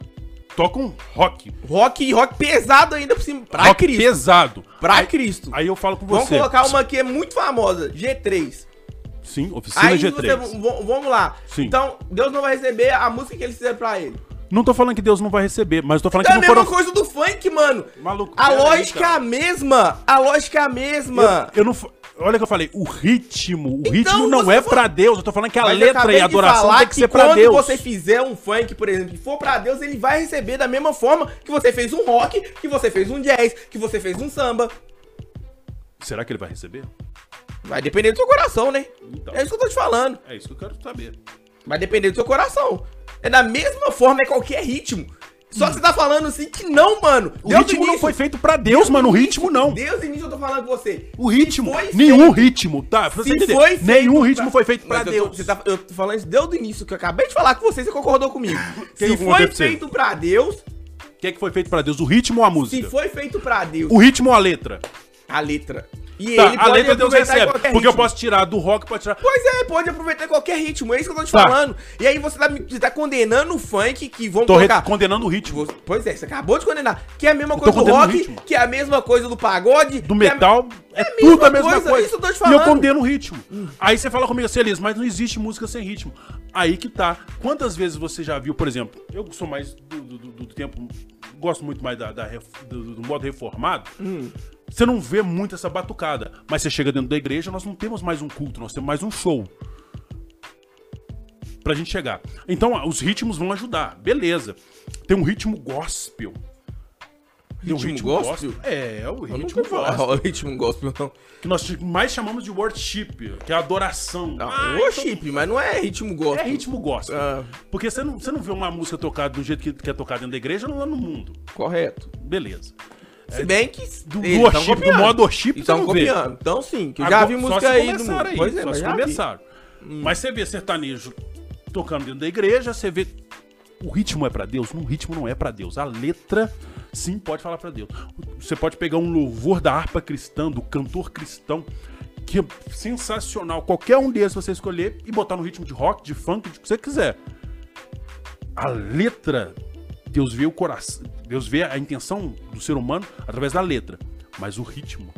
[SPEAKER 1] Tocam rock.
[SPEAKER 2] Rock e rock pesado ainda por cima. Pra
[SPEAKER 1] rock
[SPEAKER 2] Cristo.
[SPEAKER 1] pesado.
[SPEAKER 2] Pra
[SPEAKER 1] aí,
[SPEAKER 2] Cristo.
[SPEAKER 1] Aí eu falo com
[SPEAKER 2] Vamos
[SPEAKER 1] você.
[SPEAKER 2] colocar uma que é muito famosa, G3.
[SPEAKER 1] Sim, oficina
[SPEAKER 2] Aí
[SPEAKER 1] G3.
[SPEAKER 2] você, vamos lá.
[SPEAKER 1] Sim.
[SPEAKER 2] Então, Deus não vai receber a música que eles fizeram pra ele.
[SPEAKER 1] Não tô falando que Deus não vai receber, mas tô falando
[SPEAKER 2] É a
[SPEAKER 1] que não
[SPEAKER 2] mesma
[SPEAKER 1] foram.
[SPEAKER 2] coisa do funk, mano.
[SPEAKER 1] Maluco,
[SPEAKER 2] A lógica é a mesma. A lógica é a mesma.
[SPEAKER 1] Eu não. Olha o que eu falei, o ritmo, o
[SPEAKER 2] Então,
[SPEAKER 1] ritmo não é
[SPEAKER 2] fa-
[SPEAKER 1] pra Deus. Eu tô falando que a
[SPEAKER 2] Mas
[SPEAKER 1] letra e a adoração tem que ser pra
[SPEAKER 2] quando
[SPEAKER 1] Deus.
[SPEAKER 2] você fizer um funk, por exemplo, que for pra Deus, ele vai receber da mesma forma que você fez um rock, que você fez um jazz, que você fez um samba.
[SPEAKER 1] Será que ele vai receber?
[SPEAKER 2] Vai depender do seu coração, né?
[SPEAKER 1] Então.
[SPEAKER 2] É isso que eu tô te falando.
[SPEAKER 1] É isso que eu quero saber.
[SPEAKER 2] Vai depender do seu coração. É da mesma forma, é qualquer ritmo. Só que você tá falando assim que não, mano.
[SPEAKER 1] O
[SPEAKER 2] Deus
[SPEAKER 1] ritmo
[SPEAKER 2] do
[SPEAKER 1] não
[SPEAKER 2] início-
[SPEAKER 1] foi feito pra Deus, mano. O ritmo não.
[SPEAKER 2] Deus início eu tô falando com você.
[SPEAKER 1] O ritmo, nenhum
[SPEAKER 2] feito-
[SPEAKER 1] ritmo, tá? Pra você
[SPEAKER 2] Se
[SPEAKER 1] entender,
[SPEAKER 2] foi feito
[SPEAKER 1] nenhum ritmo
[SPEAKER 2] pra-
[SPEAKER 1] foi feito pra
[SPEAKER 2] Mas eu
[SPEAKER 1] Deus.
[SPEAKER 2] tô, você tá- eu tô falando isso desde o início, que eu acabei de falar com você, você concordou comigo.
[SPEAKER 1] que
[SPEAKER 2] Se foi
[SPEAKER 1] você?
[SPEAKER 2] feito pra Deus,
[SPEAKER 1] O que é que foi feito pra Deus? O ritmo ou a
[SPEAKER 2] se
[SPEAKER 1] música?
[SPEAKER 2] foi feito pra Deus,
[SPEAKER 1] O ritmo ou a letra?
[SPEAKER 2] a letra. E
[SPEAKER 1] Tá,
[SPEAKER 2] ele pode
[SPEAKER 1] Deus
[SPEAKER 2] aproveitar qualquer
[SPEAKER 1] Porque eu
[SPEAKER 2] ritmo.
[SPEAKER 1] posso tirar do rock, pode tirar.
[SPEAKER 2] Pois é, pode aproveitar qualquer ritmo, é isso que eu tô te
[SPEAKER 1] Tá.
[SPEAKER 2] falando. E aí você tá, tá condenando o funk que vão
[SPEAKER 1] Tô
[SPEAKER 2] colocar.
[SPEAKER 1] condenando o ritmo.
[SPEAKER 2] Pois é, você acabou de condenar. Que é a mesma
[SPEAKER 1] tô
[SPEAKER 2] coisa do rock, que é a mesma coisa do pagode.
[SPEAKER 1] Do
[SPEAKER 2] é
[SPEAKER 1] metal, é,
[SPEAKER 2] a
[SPEAKER 1] tudo a
[SPEAKER 2] mesma coisa,
[SPEAKER 1] coisa.
[SPEAKER 2] isso eu tô te
[SPEAKER 1] E eu
[SPEAKER 2] falando.
[SPEAKER 1] condeno o ritmo. Aí você fala comigo assim, Elias, mas não existe música sem ritmo. Aí que tá. Quantas vezes você já viu, por exemplo, eu sou mais do, do- do- do tempo, gosto muito mais da, da do, do modo reformado.
[SPEAKER 2] Hum.
[SPEAKER 1] Você não vê muito essa batucada. Mas você chega dentro da igreja, nós não temos mais um culto, nós temos mais um show. Pra gente chegar. Então, ah, os ritmos vão ajudar. Beleza. Tem um ritmo gospel. Tem um
[SPEAKER 2] Ritmo gospel?
[SPEAKER 1] É, o
[SPEAKER 2] Eu
[SPEAKER 1] ritmo gospel.
[SPEAKER 2] falar o ritmo gospel, não.
[SPEAKER 1] Que nós mais chamamos de worship, que é adoração.
[SPEAKER 2] Não,
[SPEAKER 1] Ah,
[SPEAKER 2] worship, mas não é ritmo
[SPEAKER 1] então-
[SPEAKER 2] gospel.
[SPEAKER 1] É ritmo gospel.
[SPEAKER 2] Ah.
[SPEAKER 1] Porque você não, você não vê uma música tocada do jeito que, que é tocada dentro da igreja lá no mundo.
[SPEAKER 2] Correto.
[SPEAKER 1] Beleza.
[SPEAKER 2] Se bem que.
[SPEAKER 1] Do worship, do modo worship,
[SPEAKER 2] Estão
[SPEAKER 1] vê.
[SPEAKER 2] copiando. Então sim, que eu já
[SPEAKER 1] Agora,
[SPEAKER 2] vi música aí do mundo.
[SPEAKER 1] aí,
[SPEAKER 2] Pois é,
[SPEAKER 1] só se começaram. Mas você vê sertanejo tocando dentro da igreja, você vê. O ritmo é pra Deus? Não, o ritmo não é pra Deus. A letra, sim, pode falar pra Deus. Você pode pegar um louvor da harpa cristã, do cantor cristão, que é sensacional. Qualquer um desses você escolher e botar no ritmo de rock, de funk, de que você quiser. A letra, Deus vê o coração, Deus vê a intenção do ser humano através da letra. Mas o ritmo.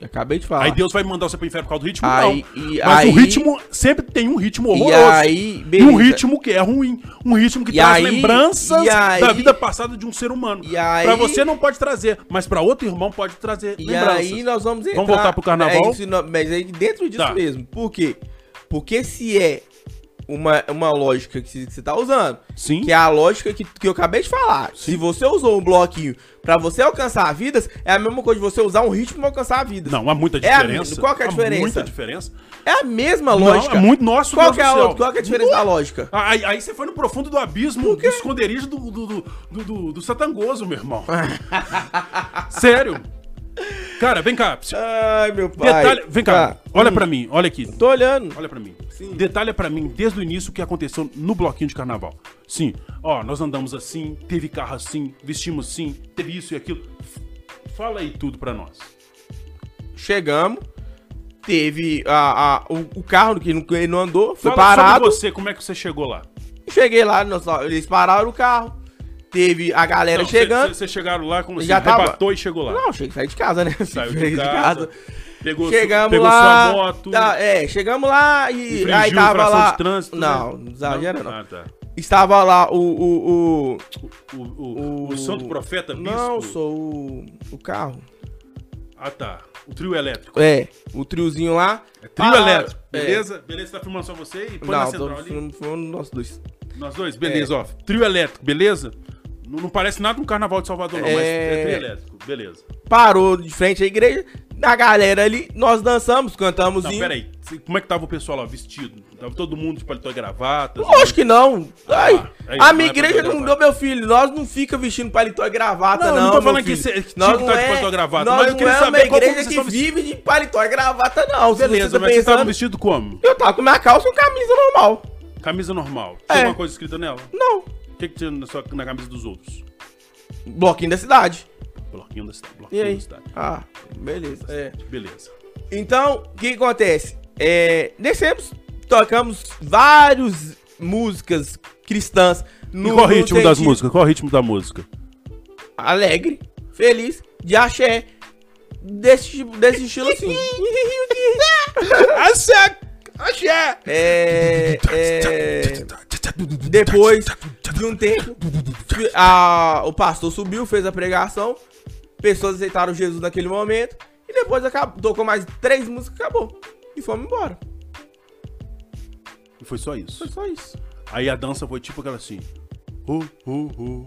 [SPEAKER 2] Acabei de falar.
[SPEAKER 1] Aí Deus vai mandar você pro inferno por causa do ritmo?
[SPEAKER 2] Aí-
[SPEAKER 1] não.
[SPEAKER 2] e
[SPEAKER 1] Mas
[SPEAKER 2] aí-
[SPEAKER 1] o ritmo sempre tem um ritmo
[SPEAKER 2] E
[SPEAKER 1] horroroso.
[SPEAKER 2] aí,
[SPEAKER 1] E um ritmo que é ruim. Um ritmo que
[SPEAKER 2] E
[SPEAKER 1] traz
[SPEAKER 2] aí-
[SPEAKER 1] lembranças
[SPEAKER 2] e
[SPEAKER 1] da vida passada de um ser humano.
[SPEAKER 2] E aí-
[SPEAKER 1] Pra você não pode trazer, mas pra outro irmão pode trazer
[SPEAKER 2] E
[SPEAKER 1] lembranças.
[SPEAKER 2] aí nós vamos entrar...
[SPEAKER 1] Vamos voltar pro carnaval?
[SPEAKER 2] É isso, mas aí dentro disso
[SPEAKER 1] Tá.
[SPEAKER 2] mesmo. Por quê? Porque se é uma, uma lógica que você tá usando.
[SPEAKER 1] Sim.
[SPEAKER 2] Que é a lógica que, que eu acabei de falar. Se você usou um bloquinho pra você alcançar vidas, é a mesma coisa de você usar um ritmo pra alcançar vidas.
[SPEAKER 1] Não, há muita
[SPEAKER 2] É a
[SPEAKER 1] diferença.
[SPEAKER 2] qual que é a
[SPEAKER 1] Há
[SPEAKER 2] diferença?
[SPEAKER 1] muita diferença.
[SPEAKER 2] É a mesma
[SPEAKER 1] Não,
[SPEAKER 2] lógica.
[SPEAKER 1] é muito nosso,
[SPEAKER 2] qual que é a outra? Qual que é a diferença da lógica?
[SPEAKER 1] Aí, aí você foi no profundo do abismo, do esconderijo do, do, do, do, do- do satangoso, meu irmão. Sério. Cara, vem cá.
[SPEAKER 2] Ai, meu pai.
[SPEAKER 1] Detalhe, vem cá,
[SPEAKER 2] Tá.
[SPEAKER 1] olha
[SPEAKER 2] Hum,
[SPEAKER 1] pra mim, olha aqui.
[SPEAKER 2] Tô olhando.
[SPEAKER 1] Olha pra mim.
[SPEAKER 2] Sim.
[SPEAKER 1] Detalha pra mim desde o início o que aconteceu no bloquinho de carnaval. Sim, ó, nós andamos assim, teve carro assim, vestimos assim, teve isso e aquilo. Fala aí tudo pra nós.
[SPEAKER 2] Chegamos. Teve a, a- o, o carro que não, que ele não andou, foi
[SPEAKER 1] Fala
[SPEAKER 2] parado.
[SPEAKER 1] sobre você, como é que você chegou lá?
[SPEAKER 2] Cheguei lá, nós- eles pararam o carro. Teve a galera
[SPEAKER 1] Não,
[SPEAKER 2] chegando.
[SPEAKER 1] Vocês chegaram lá, como assim,
[SPEAKER 2] Já tava-
[SPEAKER 1] arrebatou e chegou lá.
[SPEAKER 2] Não, cheguei, saí de casa, né?
[SPEAKER 1] Saiu
[SPEAKER 2] Saí
[SPEAKER 1] de casa, pegou,
[SPEAKER 2] Chegamos
[SPEAKER 1] pegou
[SPEAKER 2] lá.
[SPEAKER 1] sua moto.
[SPEAKER 2] tá, é, chegamos lá e aí tava lá.
[SPEAKER 1] de trânsito,
[SPEAKER 2] não,
[SPEAKER 1] né?
[SPEAKER 2] não exagera não.
[SPEAKER 1] Ah, tá.
[SPEAKER 2] Estava lá o. o, o,
[SPEAKER 1] O, o, o, santo profeta bispo.
[SPEAKER 2] Não, sou o, o carro.
[SPEAKER 1] Ah, tá. O trio elétrico.
[SPEAKER 2] É, o triozinho lá.
[SPEAKER 1] É trio
[SPEAKER 2] Ah,
[SPEAKER 1] elétrico.
[SPEAKER 2] é.
[SPEAKER 1] Beleza? Beleza, tá filmando só você e põe na
[SPEAKER 2] Não,
[SPEAKER 1] central
[SPEAKER 2] tô,
[SPEAKER 1] ali.
[SPEAKER 2] filmando nós dois.
[SPEAKER 1] Nós dois, beleza, ó. Trio elétrico, beleza? Não, não parece nada um carnaval de Salvador, não, mas
[SPEAKER 2] É.
[SPEAKER 1] é trio elétrico, beleza.
[SPEAKER 2] Parou de frente à igreja. A galera ali, nós dançamos, cantamos.
[SPEAKER 1] Não,
[SPEAKER 2] hino.
[SPEAKER 1] peraí. Como é que tava o pessoal lá vestido? Tava todo mundo de paletó e gravata?
[SPEAKER 2] Lógico que não. Ai,
[SPEAKER 1] é isso,
[SPEAKER 2] a minha
[SPEAKER 1] é
[SPEAKER 2] igreja
[SPEAKER 1] e
[SPEAKER 2] não deu, meu filho. Nós não fica vestindo paletó e gravata,
[SPEAKER 1] Não,
[SPEAKER 2] não.
[SPEAKER 1] eu não tô falando que
[SPEAKER 2] filho.
[SPEAKER 1] cê- que
[SPEAKER 2] Nós
[SPEAKER 1] tinha que
[SPEAKER 2] não
[SPEAKER 1] tá de
[SPEAKER 2] é-
[SPEAKER 1] paletó e gravata,
[SPEAKER 2] Nós
[SPEAKER 1] mas eu
[SPEAKER 2] não
[SPEAKER 1] queria
[SPEAKER 2] é
[SPEAKER 1] saber
[SPEAKER 2] uma
[SPEAKER 1] como
[SPEAKER 2] igreja que
[SPEAKER 1] vestidos.
[SPEAKER 2] vive de paletó e gravata, não.
[SPEAKER 1] Beleza,
[SPEAKER 2] você tá
[SPEAKER 1] mas vocês estavam
[SPEAKER 2] pensando-
[SPEAKER 1] vestidos como?
[SPEAKER 2] Eu tava com minha calça e uma camisa normal.
[SPEAKER 1] Camisa normal.
[SPEAKER 2] É.
[SPEAKER 1] Tinha alguma coisa escrita nela?
[SPEAKER 2] Não.
[SPEAKER 1] O que, que tinha na, sua, na camisa dos outros?
[SPEAKER 2] Bloquinho da cidade.
[SPEAKER 1] Bloquinho da cidade.
[SPEAKER 2] E
[SPEAKER 1] Bloquinho
[SPEAKER 2] aí?
[SPEAKER 1] da cidade.
[SPEAKER 2] Ah, beleza. É.
[SPEAKER 1] Beleza.
[SPEAKER 2] Então, o que, acontece? É, descemos, tocamos várias músicas cristãs.
[SPEAKER 1] e qual o ritmo das músicas? Qual o ritmo da música?
[SPEAKER 2] Alegre, feliz, de axé. Desse, tipo- desse estilo assim.
[SPEAKER 1] Axé! Axé!
[SPEAKER 2] É, é, depois de um tempo, a- o pastor subiu, fez a pregação. Pessoas aceitaram Jesus naquele momento. E depois acabou, tocou mais três músicas e acabou. E fomos embora.
[SPEAKER 1] E foi só isso.
[SPEAKER 2] Foi só isso.
[SPEAKER 1] Aí a dança foi tipo aquela assim. Uh, uh,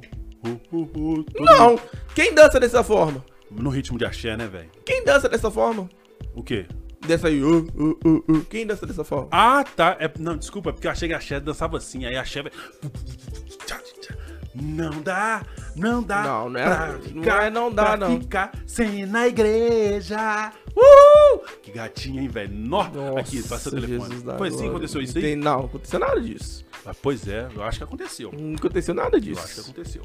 [SPEAKER 1] uh,
[SPEAKER 2] Não! Quem dança dessa forma?
[SPEAKER 1] mundo No ritmo de axé, né, velho?
[SPEAKER 2] Quem dança dessa forma?
[SPEAKER 1] O quê?
[SPEAKER 2] Dessa aí. Uh, uh, uh, uh. Quem dança dessa forma?
[SPEAKER 1] Ah, tá. É, não, desculpa, é porque eu achei que a axé dançava assim. Aí a axé vai. Não dá, não dá.
[SPEAKER 2] Não, não é-
[SPEAKER 1] pra
[SPEAKER 2] não
[SPEAKER 1] ficar,
[SPEAKER 2] é não dá, não.
[SPEAKER 1] ficar sem ir na igreja. Uh! Que gatinha, hein, velho? Nó. Aqui, passa o telefone. Foi assim que aconteceu isso
[SPEAKER 2] Não tem-
[SPEAKER 1] aí?
[SPEAKER 2] Não, aconteceu nada disso.
[SPEAKER 1] Ah, pois é, eu acho que aconteceu.
[SPEAKER 2] Não aconteceu nada
[SPEAKER 1] Eu acho que
[SPEAKER 2] disso.
[SPEAKER 1] aconteceu.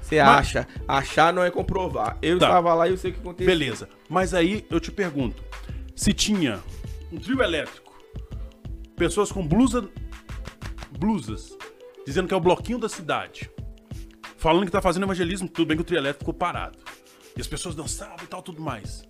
[SPEAKER 2] Você
[SPEAKER 1] Mas-
[SPEAKER 2] acha? Achar não é comprovar. Eu
[SPEAKER 1] Tá.
[SPEAKER 2] estava lá e eu sei o que aconteceu.
[SPEAKER 1] Beleza. Mas aí eu te pergunto: se tinha um trio elétrico, pessoas com blusa, blusas, dizendo que é o bloquinho da cidade, falando que tá fazendo evangelismo, tudo bem que o trio elétrico ficou parado. E as pessoas dançavam e tal, tudo mais.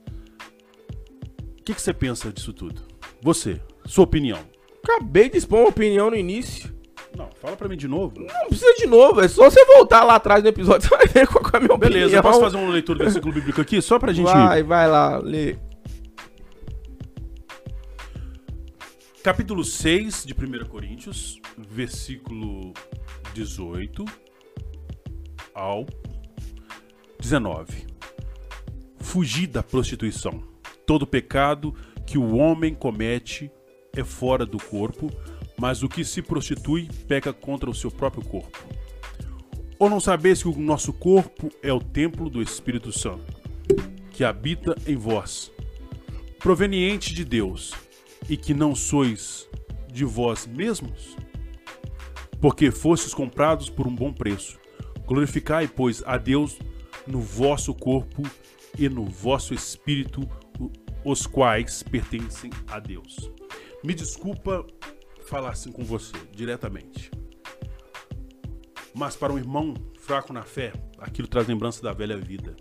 [SPEAKER 1] O que, que você pensa disso tudo? Você, sua opinião.
[SPEAKER 2] Acabei de expor uma opinião no início.
[SPEAKER 1] Não, fala pra mim de novo.
[SPEAKER 2] Não precisa de novo, é só você voltar lá atrás no episódio, você vai ver qual é a minha opinião.
[SPEAKER 1] Beleza, eu posso fazer uma leitura do versículo bíblico aqui, só pra gente.
[SPEAKER 2] Vai, vai lá, lê.
[SPEAKER 1] Capítulo 6 de 1 Coríntios, versículo 18 ao 19. Fugir da prostituição. Todo pecado que o homem comete é fora do corpo, mas o que se prostitui peca contra o seu próprio corpo. Ou não sabeis que o nosso corpo é o templo do Espírito Santo, que habita em vós, proveniente de Deus, e que não sois de vós mesmos? Porque fostes comprados por um bom preço. Glorificai, pois, a Deus no vosso corpo e no vosso espírito, os quais pertencem a Deus. Me desculpa falar assim com você, diretamente. Mas para um irmão fraco na fé, aquilo traz lembrança da velha vida.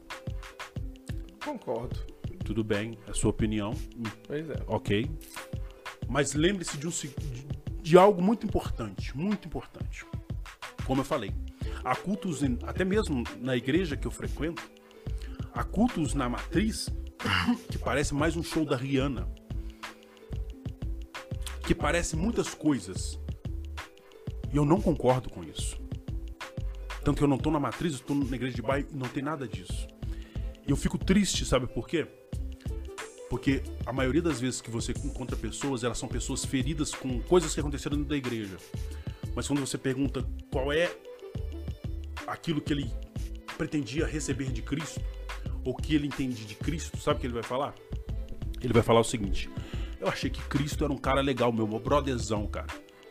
[SPEAKER 2] Concordo.
[SPEAKER 1] Tudo bem, é sua opinião,
[SPEAKER 2] Pois é.
[SPEAKER 1] ok? Mas lembre-se de, um, de- de algo muito importante, muito importante. Como eu falei, há cultos, em- até mesmo na igreja que eu frequento, há cultos na matriz que parece mais um show da Rihanna. Que parece muitas coisas, E eu não concordo com isso. Tanto que eu não tô na matriz, tô na igreja de bairro e não tem nada disso. E eu fico triste, sabe por quê? Porque a maioria das vezes que você encontra pessoas, elas são pessoas feridas com coisas que aconteceram dentro da igreja. Mas quando você pergunta qual é aquilo que ele pretendia receber de Cristo, ou que ele entende de Cristo, sabe o que ele vai falar? Ele vai falar o seguinte: Eu achei que Cristo era um cara legal, meu, meu brotherzão, cara.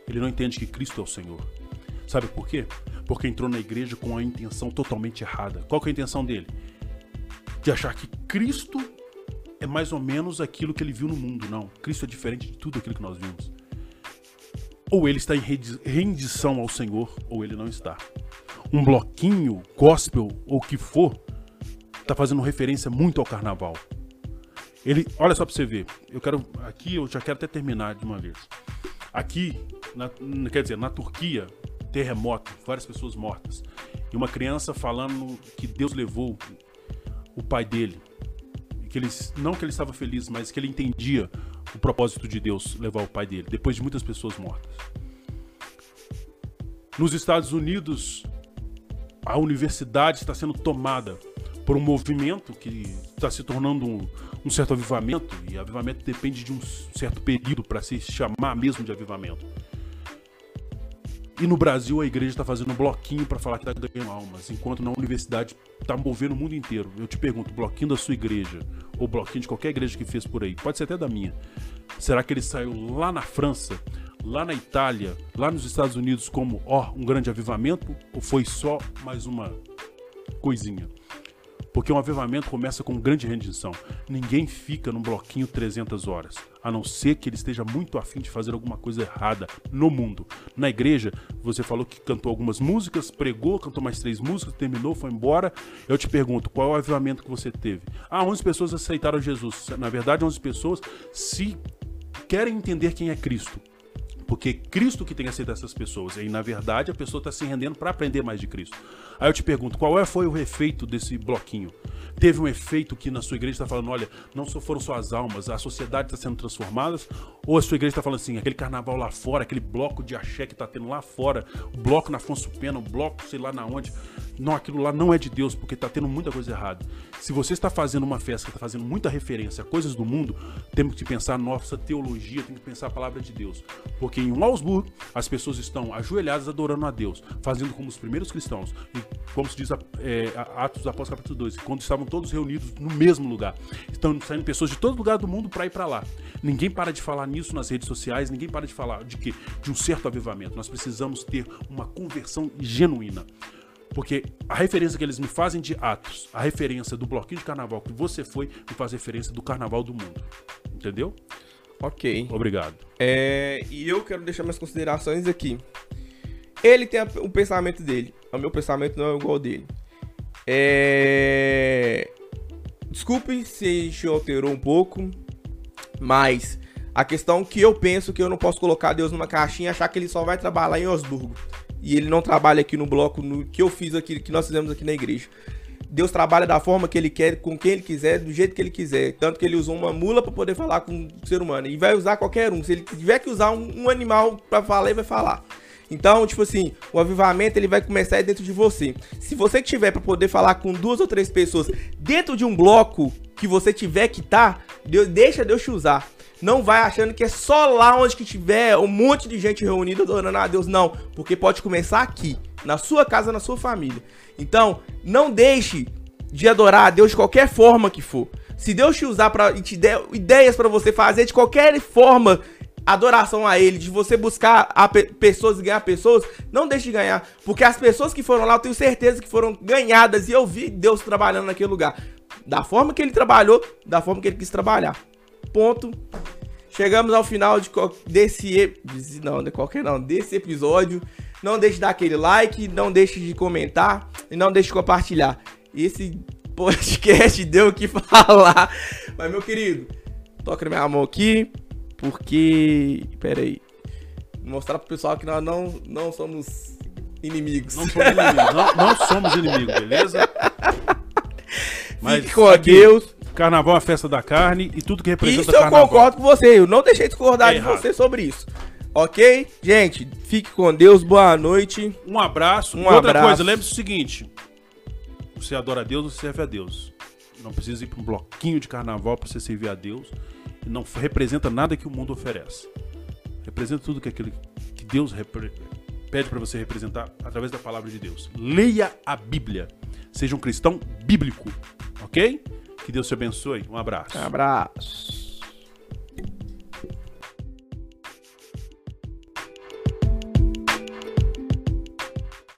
[SPEAKER 1] Ele não entende que Cristo é o Senhor. Sabe por quê? Porque entrou na igreja com a intenção totalmente errada. Qual que é a intenção dele? De achar que Cristo é mais ou menos aquilo que ele viu no mundo. Não, Cristo é diferente de tudo aquilo que nós vimos. Ou ele está em rendição ao Senhor, ou ele não está. Um bloquinho, gospel ou o que for, está fazendo referência muito ao carnaval. Ele, olha só para você ver. Eu quero aqui, eu já quero até terminar de uma vez. Aqui, na, quer dizer, na Turquia, terremoto, várias pessoas mortas. E uma criança falando que Deus levou o pai dele. Que ele, não que ele estava feliz, mas que ele entendia o propósito de Deus levar o pai dele, depois de muitas pessoas mortas. Nos Estados Unidos, a universidade está sendo tomada por um movimento que está se tornando um, um, certo avivamento, e avivamento depende de um certo período para se chamar mesmo de avivamento. E no Brasil a igreja está fazendo um bloquinho para falar que está ganhando almas, enquanto na universidade está movendo o mundo inteiro. Eu te pergunto, bloquinho da sua igreja, ou bloquinho de qualquer igreja que fez por aí, pode ser até da minha. Será que ele saiu lá na França, lá na Itália, lá nos Estados Unidos como, ó, um grande avivamento? Ou foi só mais uma coisinha? Porque um avivamento começa com grande rendição. Ninguém fica num bloquinho 300 horas, a não ser que ele esteja muito afim de fazer alguma coisa errada no mundo. Na igreja, você falou que cantou algumas músicas, pregou, cantou mais três músicas, terminou, foi embora. Eu te pergunto, qual é o avivamento que você teve? Ah, 11 pessoas aceitaram Jesus. Na verdade, 11 pessoas se querem entender quem é Cristo. Porque Cristo que tem que aceitar essas pessoas. E na verdade a pessoa está se rendendo para aprender mais de Cristo. Aí eu te pergunto, qual é, foi o efeito desse bloquinho? Teve um efeito que na sua igreja está falando, olha, não só foram só as almas, a sociedade está sendo transformada? Ou a sua igreja está falando assim, aquele carnaval lá fora, aquele bloco de axé que está tendo lá fora, o bloco na Afonso Pena, o bloco sei lá na onde, não, aquilo lá não é de Deus, porque está tendo muita coisa errada. Se você está fazendo uma festa que está fazendo muita referência a coisas do mundo, temos que pensar nossa teologia, temos que pensar a palavra de Deus. Porque em Augsburg, as pessoas estão ajoelhadas adorando a Deus, fazendo como os primeiros cristãos. E como se diz é, Atos dos Apóstolos capítulo 2, quando estavam todos reunidos no mesmo lugar. Estão saindo pessoas de todo lugar do mundo para ir para lá. Ninguém para de falar nisso nas redes sociais, ninguém para de falar de que de um certo avivamento. Nós precisamos ter uma conversão genuína. Porque a referência que eles me fazem de Atos, a referência do bloquinho de carnaval que você foi, me faz referência do carnaval do mundo. Entendeu?
[SPEAKER 2] Ok.
[SPEAKER 1] Obrigado.
[SPEAKER 2] É, e eu quero deixar minhas considerações aqui. Ele tem o pensamento dele. O meu pensamento não é igual ao dele. É... Desculpe se se alterou um pouco, mas a questão que eu penso que eu não posso colocar Deus numa caixinha e achar que ele só vai trabalhar em Osburgo e ele não trabalha aqui no bloco no que eu fiz aqui, que nós fizemos aqui na igreja. Deus trabalha da forma que ele quer, com quem ele quiser, do jeito que ele quiser. Tanto que ele usou uma mula para poder falar com o ser humano. E vai usar qualquer um. Se ele tiver que usar um, um animal para falar, ele vai falar. Então, tipo assim, o avivamento ele vai começar dentro de você. Se você tiver para poder falar com duas ou três pessoas dentro de um bloco que você tiver que tá, Deus, deixa Deus te usar. Não vai achando que é só lá onde que tiver um monte de gente reunida adorando a Deus, não. Porque pode começar aqui, na sua casa, na sua família. Então, não deixe de adorar a Deus de qualquer forma que for. Se Deus te usar para te der ideias para você fazer de qualquer forma adoração a ele, de você buscar a pe pessoas e ganhar pessoas, não deixe de ganhar, porque as pessoas que foram lá, eu tenho certeza que foram ganhadas e eu vi Deus trabalhando naquele lugar, da forma que ele trabalhou, da forma que ele quis trabalhar. Ponto. Chegamos ao final de desse não, de qualquer não, desse episódio. Não deixe de dar aquele like, não deixe de comentar e não deixe de compartilhar. Esse podcast deu o que falar. Mas meu querido, toca na minha mão aqui, porque pera aí. Mostrar pro pessoal que nós não não somos inimigos.
[SPEAKER 1] Não somos inimigos, não, não somos inimigos, beleza?
[SPEAKER 2] Mas Fique com aqui, Deus.
[SPEAKER 1] Carnaval é a festa da carne e tudo que representa
[SPEAKER 2] isso carnaval. Isso eu concordo com você, eu não deixei de discordar é de você sobre isso. Ok? Gente, fique com Deus, boa noite.
[SPEAKER 1] Um abraço.
[SPEAKER 2] Um
[SPEAKER 1] Outra
[SPEAKER 2] abraço.
[SPEAKER 1] coisa, lembre-se o seguinte: você adora a Deus, você serve a Deus. Não precisa ir para um bloquinho de carnaval para você servir a Deus. E não representa nada que o mundo oferece. Representa tudo que aquilo que Deus pede para você representar através da palavra de Deus. Leia a Bíblia. Seja um cristão bíblico, ok? Que Deus te abençoe. Um abraço.
[SPEAKER 2] Abraço.